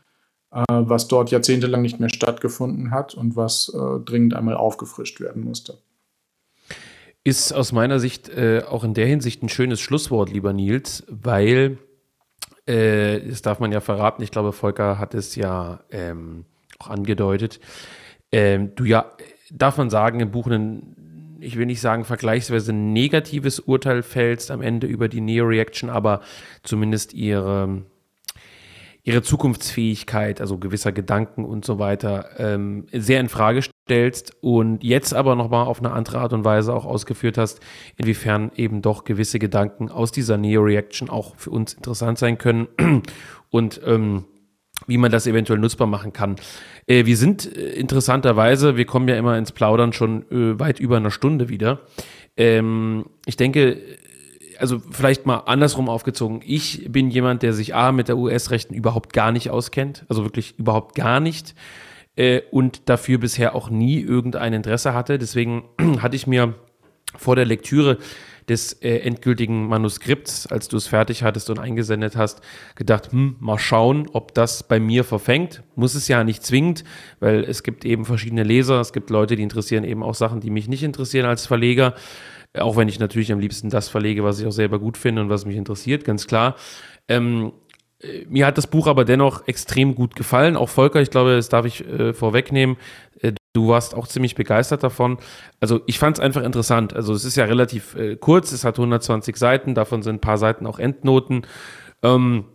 was dort jahrzehntelang nicht mehr stattgefunden hat und was äh, dringend einmal aufgefrischt werden musste. Ist aus meiner Sicht äh, auch in der Hinsicht ein schönes Schlusswort, lieber Nils, weil, äh, das darf man ja verraten, ich glaube, Volker hat es ja ähm, auch angedeutet, ähm, du ja, darf man sagen, im Buch einen ich will nicht sagen, vergleichsweise negatives Urteil fällst am Ende über die Neo-Reaction, aber zumindest ihre, ihre Zukunftsfähigkeit, also gewisser Gedanken und so weiter, ähm, sehr in Frage stellst und jetzt aber nochmal auf eine andere Art und Weise auch ausgeführt hast, inwiefern eben doch gewisse Gedanken aus dieser Neo-Reaction auch für uns interessant sein können (clears throat) und ähm, wie man das eventuell nutzbar machen kann. Äh, wir sind äh, interessanterweise, wir kommen ja immer ins Plaudern schon äh, weit über eine Stunde wieder. Ähm, ich denke, also vielleicht mal andersrum aufgezogen. Ich bin jemand, der sich A mit der US-Rechten überhaupt gar nicht auskennt, also wirklich überhaupt gar nicht äh, und dafür bisher auch nie irgendein Interesse hatte. Deswegen (clears throat) hatte ich mir vor der Lektüre des äh, endgültigen Manuskripts, als du es fertig hattest und eingesendet hast, gedacht, hm, mal schauen, ob das bei mir verfängt. Muss es ja nicht zwingend, weil es gibt eben verschiedene Leser, es gibt Leute, die interessieren eben auch Sachen, die mich nicht interessieren als Verleger. Auch wenn ich natürlich am liebsten das verlege, was ich auch selber gut finde und was mich interessiert, ganz klar. Ähm, äh, mir hat das Buch aber dennoch extrem gut gefallen. Auch Volker, ich glaube, das darf ich äh, vorwegnehmen. Äh, du warst auch ziemlich begeistert davon. Also ich fand es einfach interessant. Also es ist ja relativ äh, kurz, es hat 120 Seiten, davon sind ein paar Seiten auch Endnoten. Ähm,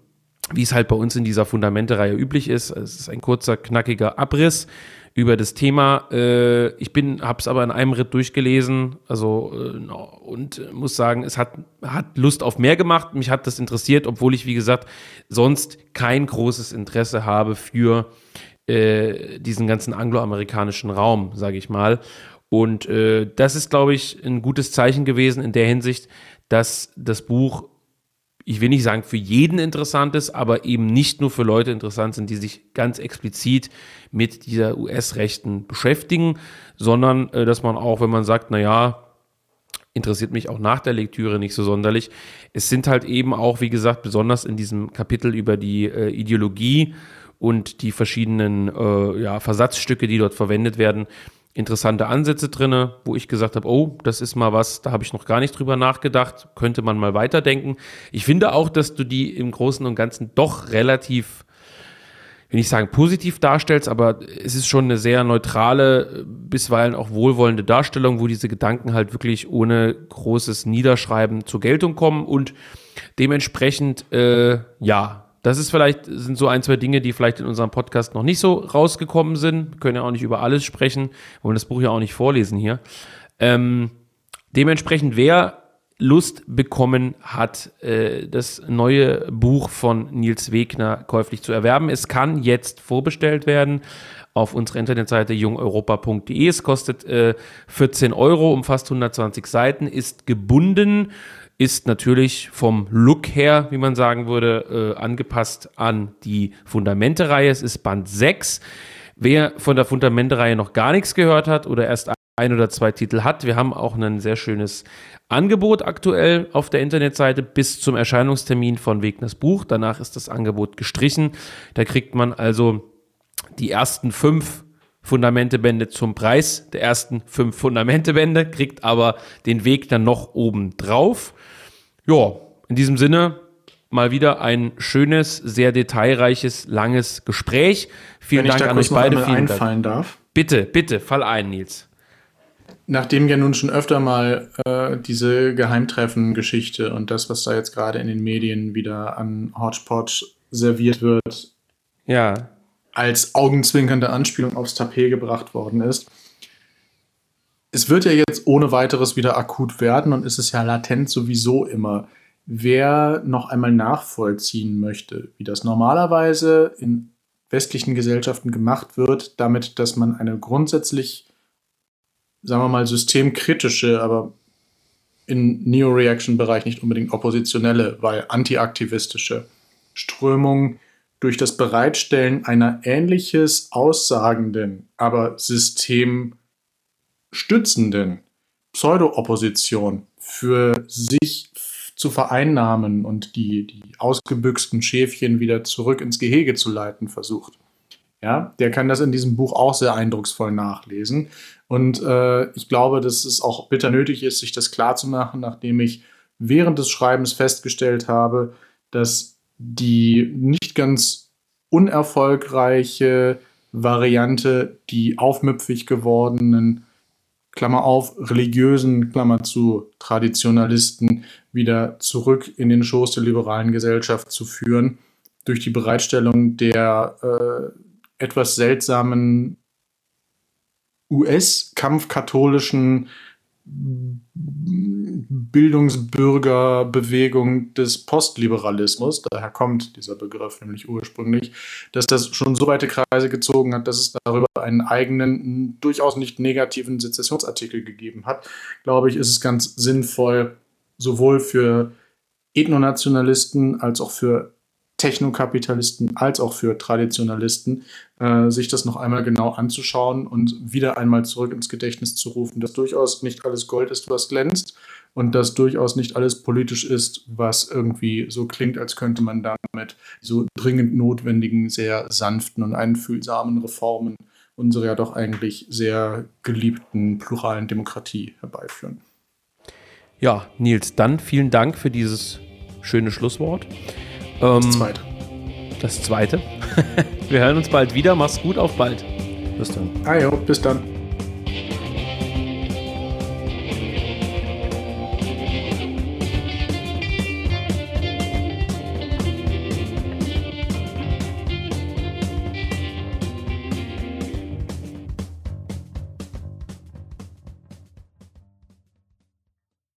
wie es halt bei uns in dieser Fundamente-Reihe üblich ist. Es ist ein kurzer, knackiger Abriss über das Thema. Äh, ich bin, habe es aber in einem Ritt durchgelesen, also äh, und muss sagen, es hat, hat Lust auf mehr gemacht. Mich hat das interessiert, obwohl ich, wie gesagt, sonst kein großes Interesse habe für äh, diesen ganzen angloamerikanischen Raum, sage ich mal. Und äh, das ist, glaube ich, ein gutes Zeichen gewesen in der Hinsicht, dass das Buch ich will nicht sagen für jeden interessant ist, aber eben nicht nur für Leute interessant sind, die sich ganz explizit mit dieser US-Rechten beschäftigen, sondern äh, dass man auch, wenn man sagt, naja, interessiert mich auch nach der Lektüre nicht so sonderlich. Es sind halt eben auch, wie gesagt, besonders in diesem Kapitel über die äh, Ideologie und die verschiedenen äh, ja, Versatzstücke, die dort verwendet werden, interessante Ansätze drin, wo ich gesagt habe, oh, das ist mal was, da habe ich noch gar nicht drüber nachgedacht, könnte man mal weiterdenken. Ich finde auch, dass du die im Großen und Ganzen doch relativ, will ich sagen, positiv darstellst, aber es ist schon eine sehr neutrale, bisweilen auch wohlwollende Darstellung, wo diese Gedanken halt wirklich ohne großes Niederschreiben zur Geltung kommen und dementsprechend, äh, ja, das ist vielleicht, sind so ein, zwei Dinge, die vielleicht in unserem Podcast noch nicht so rausgekommen sind. Wir können ja auch nicht über alles sprechen, wollen das Buch ja auch nicht vorlesen hier. Ähm, dementsprechend, wer Lust bekommen hat, äh, das neue Buch von Nils Wegner käuflich zu erwerben. Es kann jetzt vorbestellt werden auf unserer Internetseite jungeuropa.de. Es kostet äh, 14 Euro, umfasst 120 Seiten, ist gebunden ist natürlich vom Look her, wie man sagen würde, äh, angepasst an die Fundamente-Reihe. Es ist Band 6. Wer von der Fundamente-Reihe noch gar nichts gehört hat oder erst ein oder zwei Titel hat, wir haben auch ein sehr schönes Angebot aktuell auf der Internetseite bis zum Erscheinungstermin von Wegners Buch. Danach ist das Angebot gestrichen. Da kriegt man also die ersten fünf Fundamentebände zum Preis der ersten fünf Fundamentebände, kriegt aber den Weg dann noch oben drauf. Ja, in diesem Sinne mal wieder ein schönes, sehr detailreiches, langes Gespräch. Vielen Wenn Dank an euch beide. Vielen einfallen Dank. darf. Bitte, bitte, fall ein, Nils. Nachdem ja nun schon öfter mal äh, diese Geheimtreffen-Geschichte und das, was da jetzt gerade in den Medien wieder an Hodgepodge serviert wird, ja. als augenzwinkernde Anspielung aufs Tapet gebracht worden ist, es wird ja jetzt ohne weiteres wieder akut werden und ist es ja latent sowieso immer. Wer noch einmal nachvollziehen möchte, wie das normalerweise in westlichen Gesellschaften gemacht wird, damit, dass man eine grundsätzlich, sagen wir mal, systemkritische, aber in Neo-Reaction-Bereich nicht unbedingt oppositionelle, weil antiaktivistische Strömung durch das Bereitstellen einer ähnliches aussagenden, aber system stützenden Pseudo-Opposition für sich zu vereinnahmen und die, die ausgebüxten Schäfchen wieder zurück ins Gehege zu leiten versucht. Ja, der kann das in diesem Buch auch sehr eindrucksvoll nachlesen. Und äh, ich glaube, dass es auch bitter nötig ist, sich das klarzumachen, nachdem ich während des Schreibens festgestellt habe, dass die nicht ganz unerfolgreiche Variante, die aufmüpfig gewordenen Klammer auf, religiösen, Klammer zu, Traditionalisten wieder zurück in den Schoß der liberalen Gesellschaft zu führen, durch die Bereitstellung der äh, etwas seltsamen US-kampfkatholischen Bildungsbürgerbewegung des Postliberalismus, daher kommt dieser Begriff nämlich ursprünglich, dass das schon so weite Kreise gezogen hat, dass es darüber einen eigenen, durchaus nicht negativen Sezessionsartikel gegeben hat, glaube ich, ist es ganz sinnvoll, sowohl für Ethnonationalisten als auch für Technokapitalisten als auch für Traditionalisten, äh, sich das noch einmal genau anzuschauen und wieder einmal zurück ins Gedächtnis zu rufen, dass durchaus nicht alles Gold ist, was glänzt und dass durchaus nicht alles politisch ist, was irgendwie so klingt, als könnte man damit so dringend notwendigen, sehr sanften und einfühlsamen Reformen unserer ja doch eigentlich sehr geliebten pluralen Demokratie herbeiführen. Ja, Nils, dann vielen Dank für dieses schöne Schlusswort. Ähm, das zweite. Das zweite. (laughs) Wir hören uns bald wieder. Mach's gut, auf bald. Bis dann. Ah, jo, bis dann.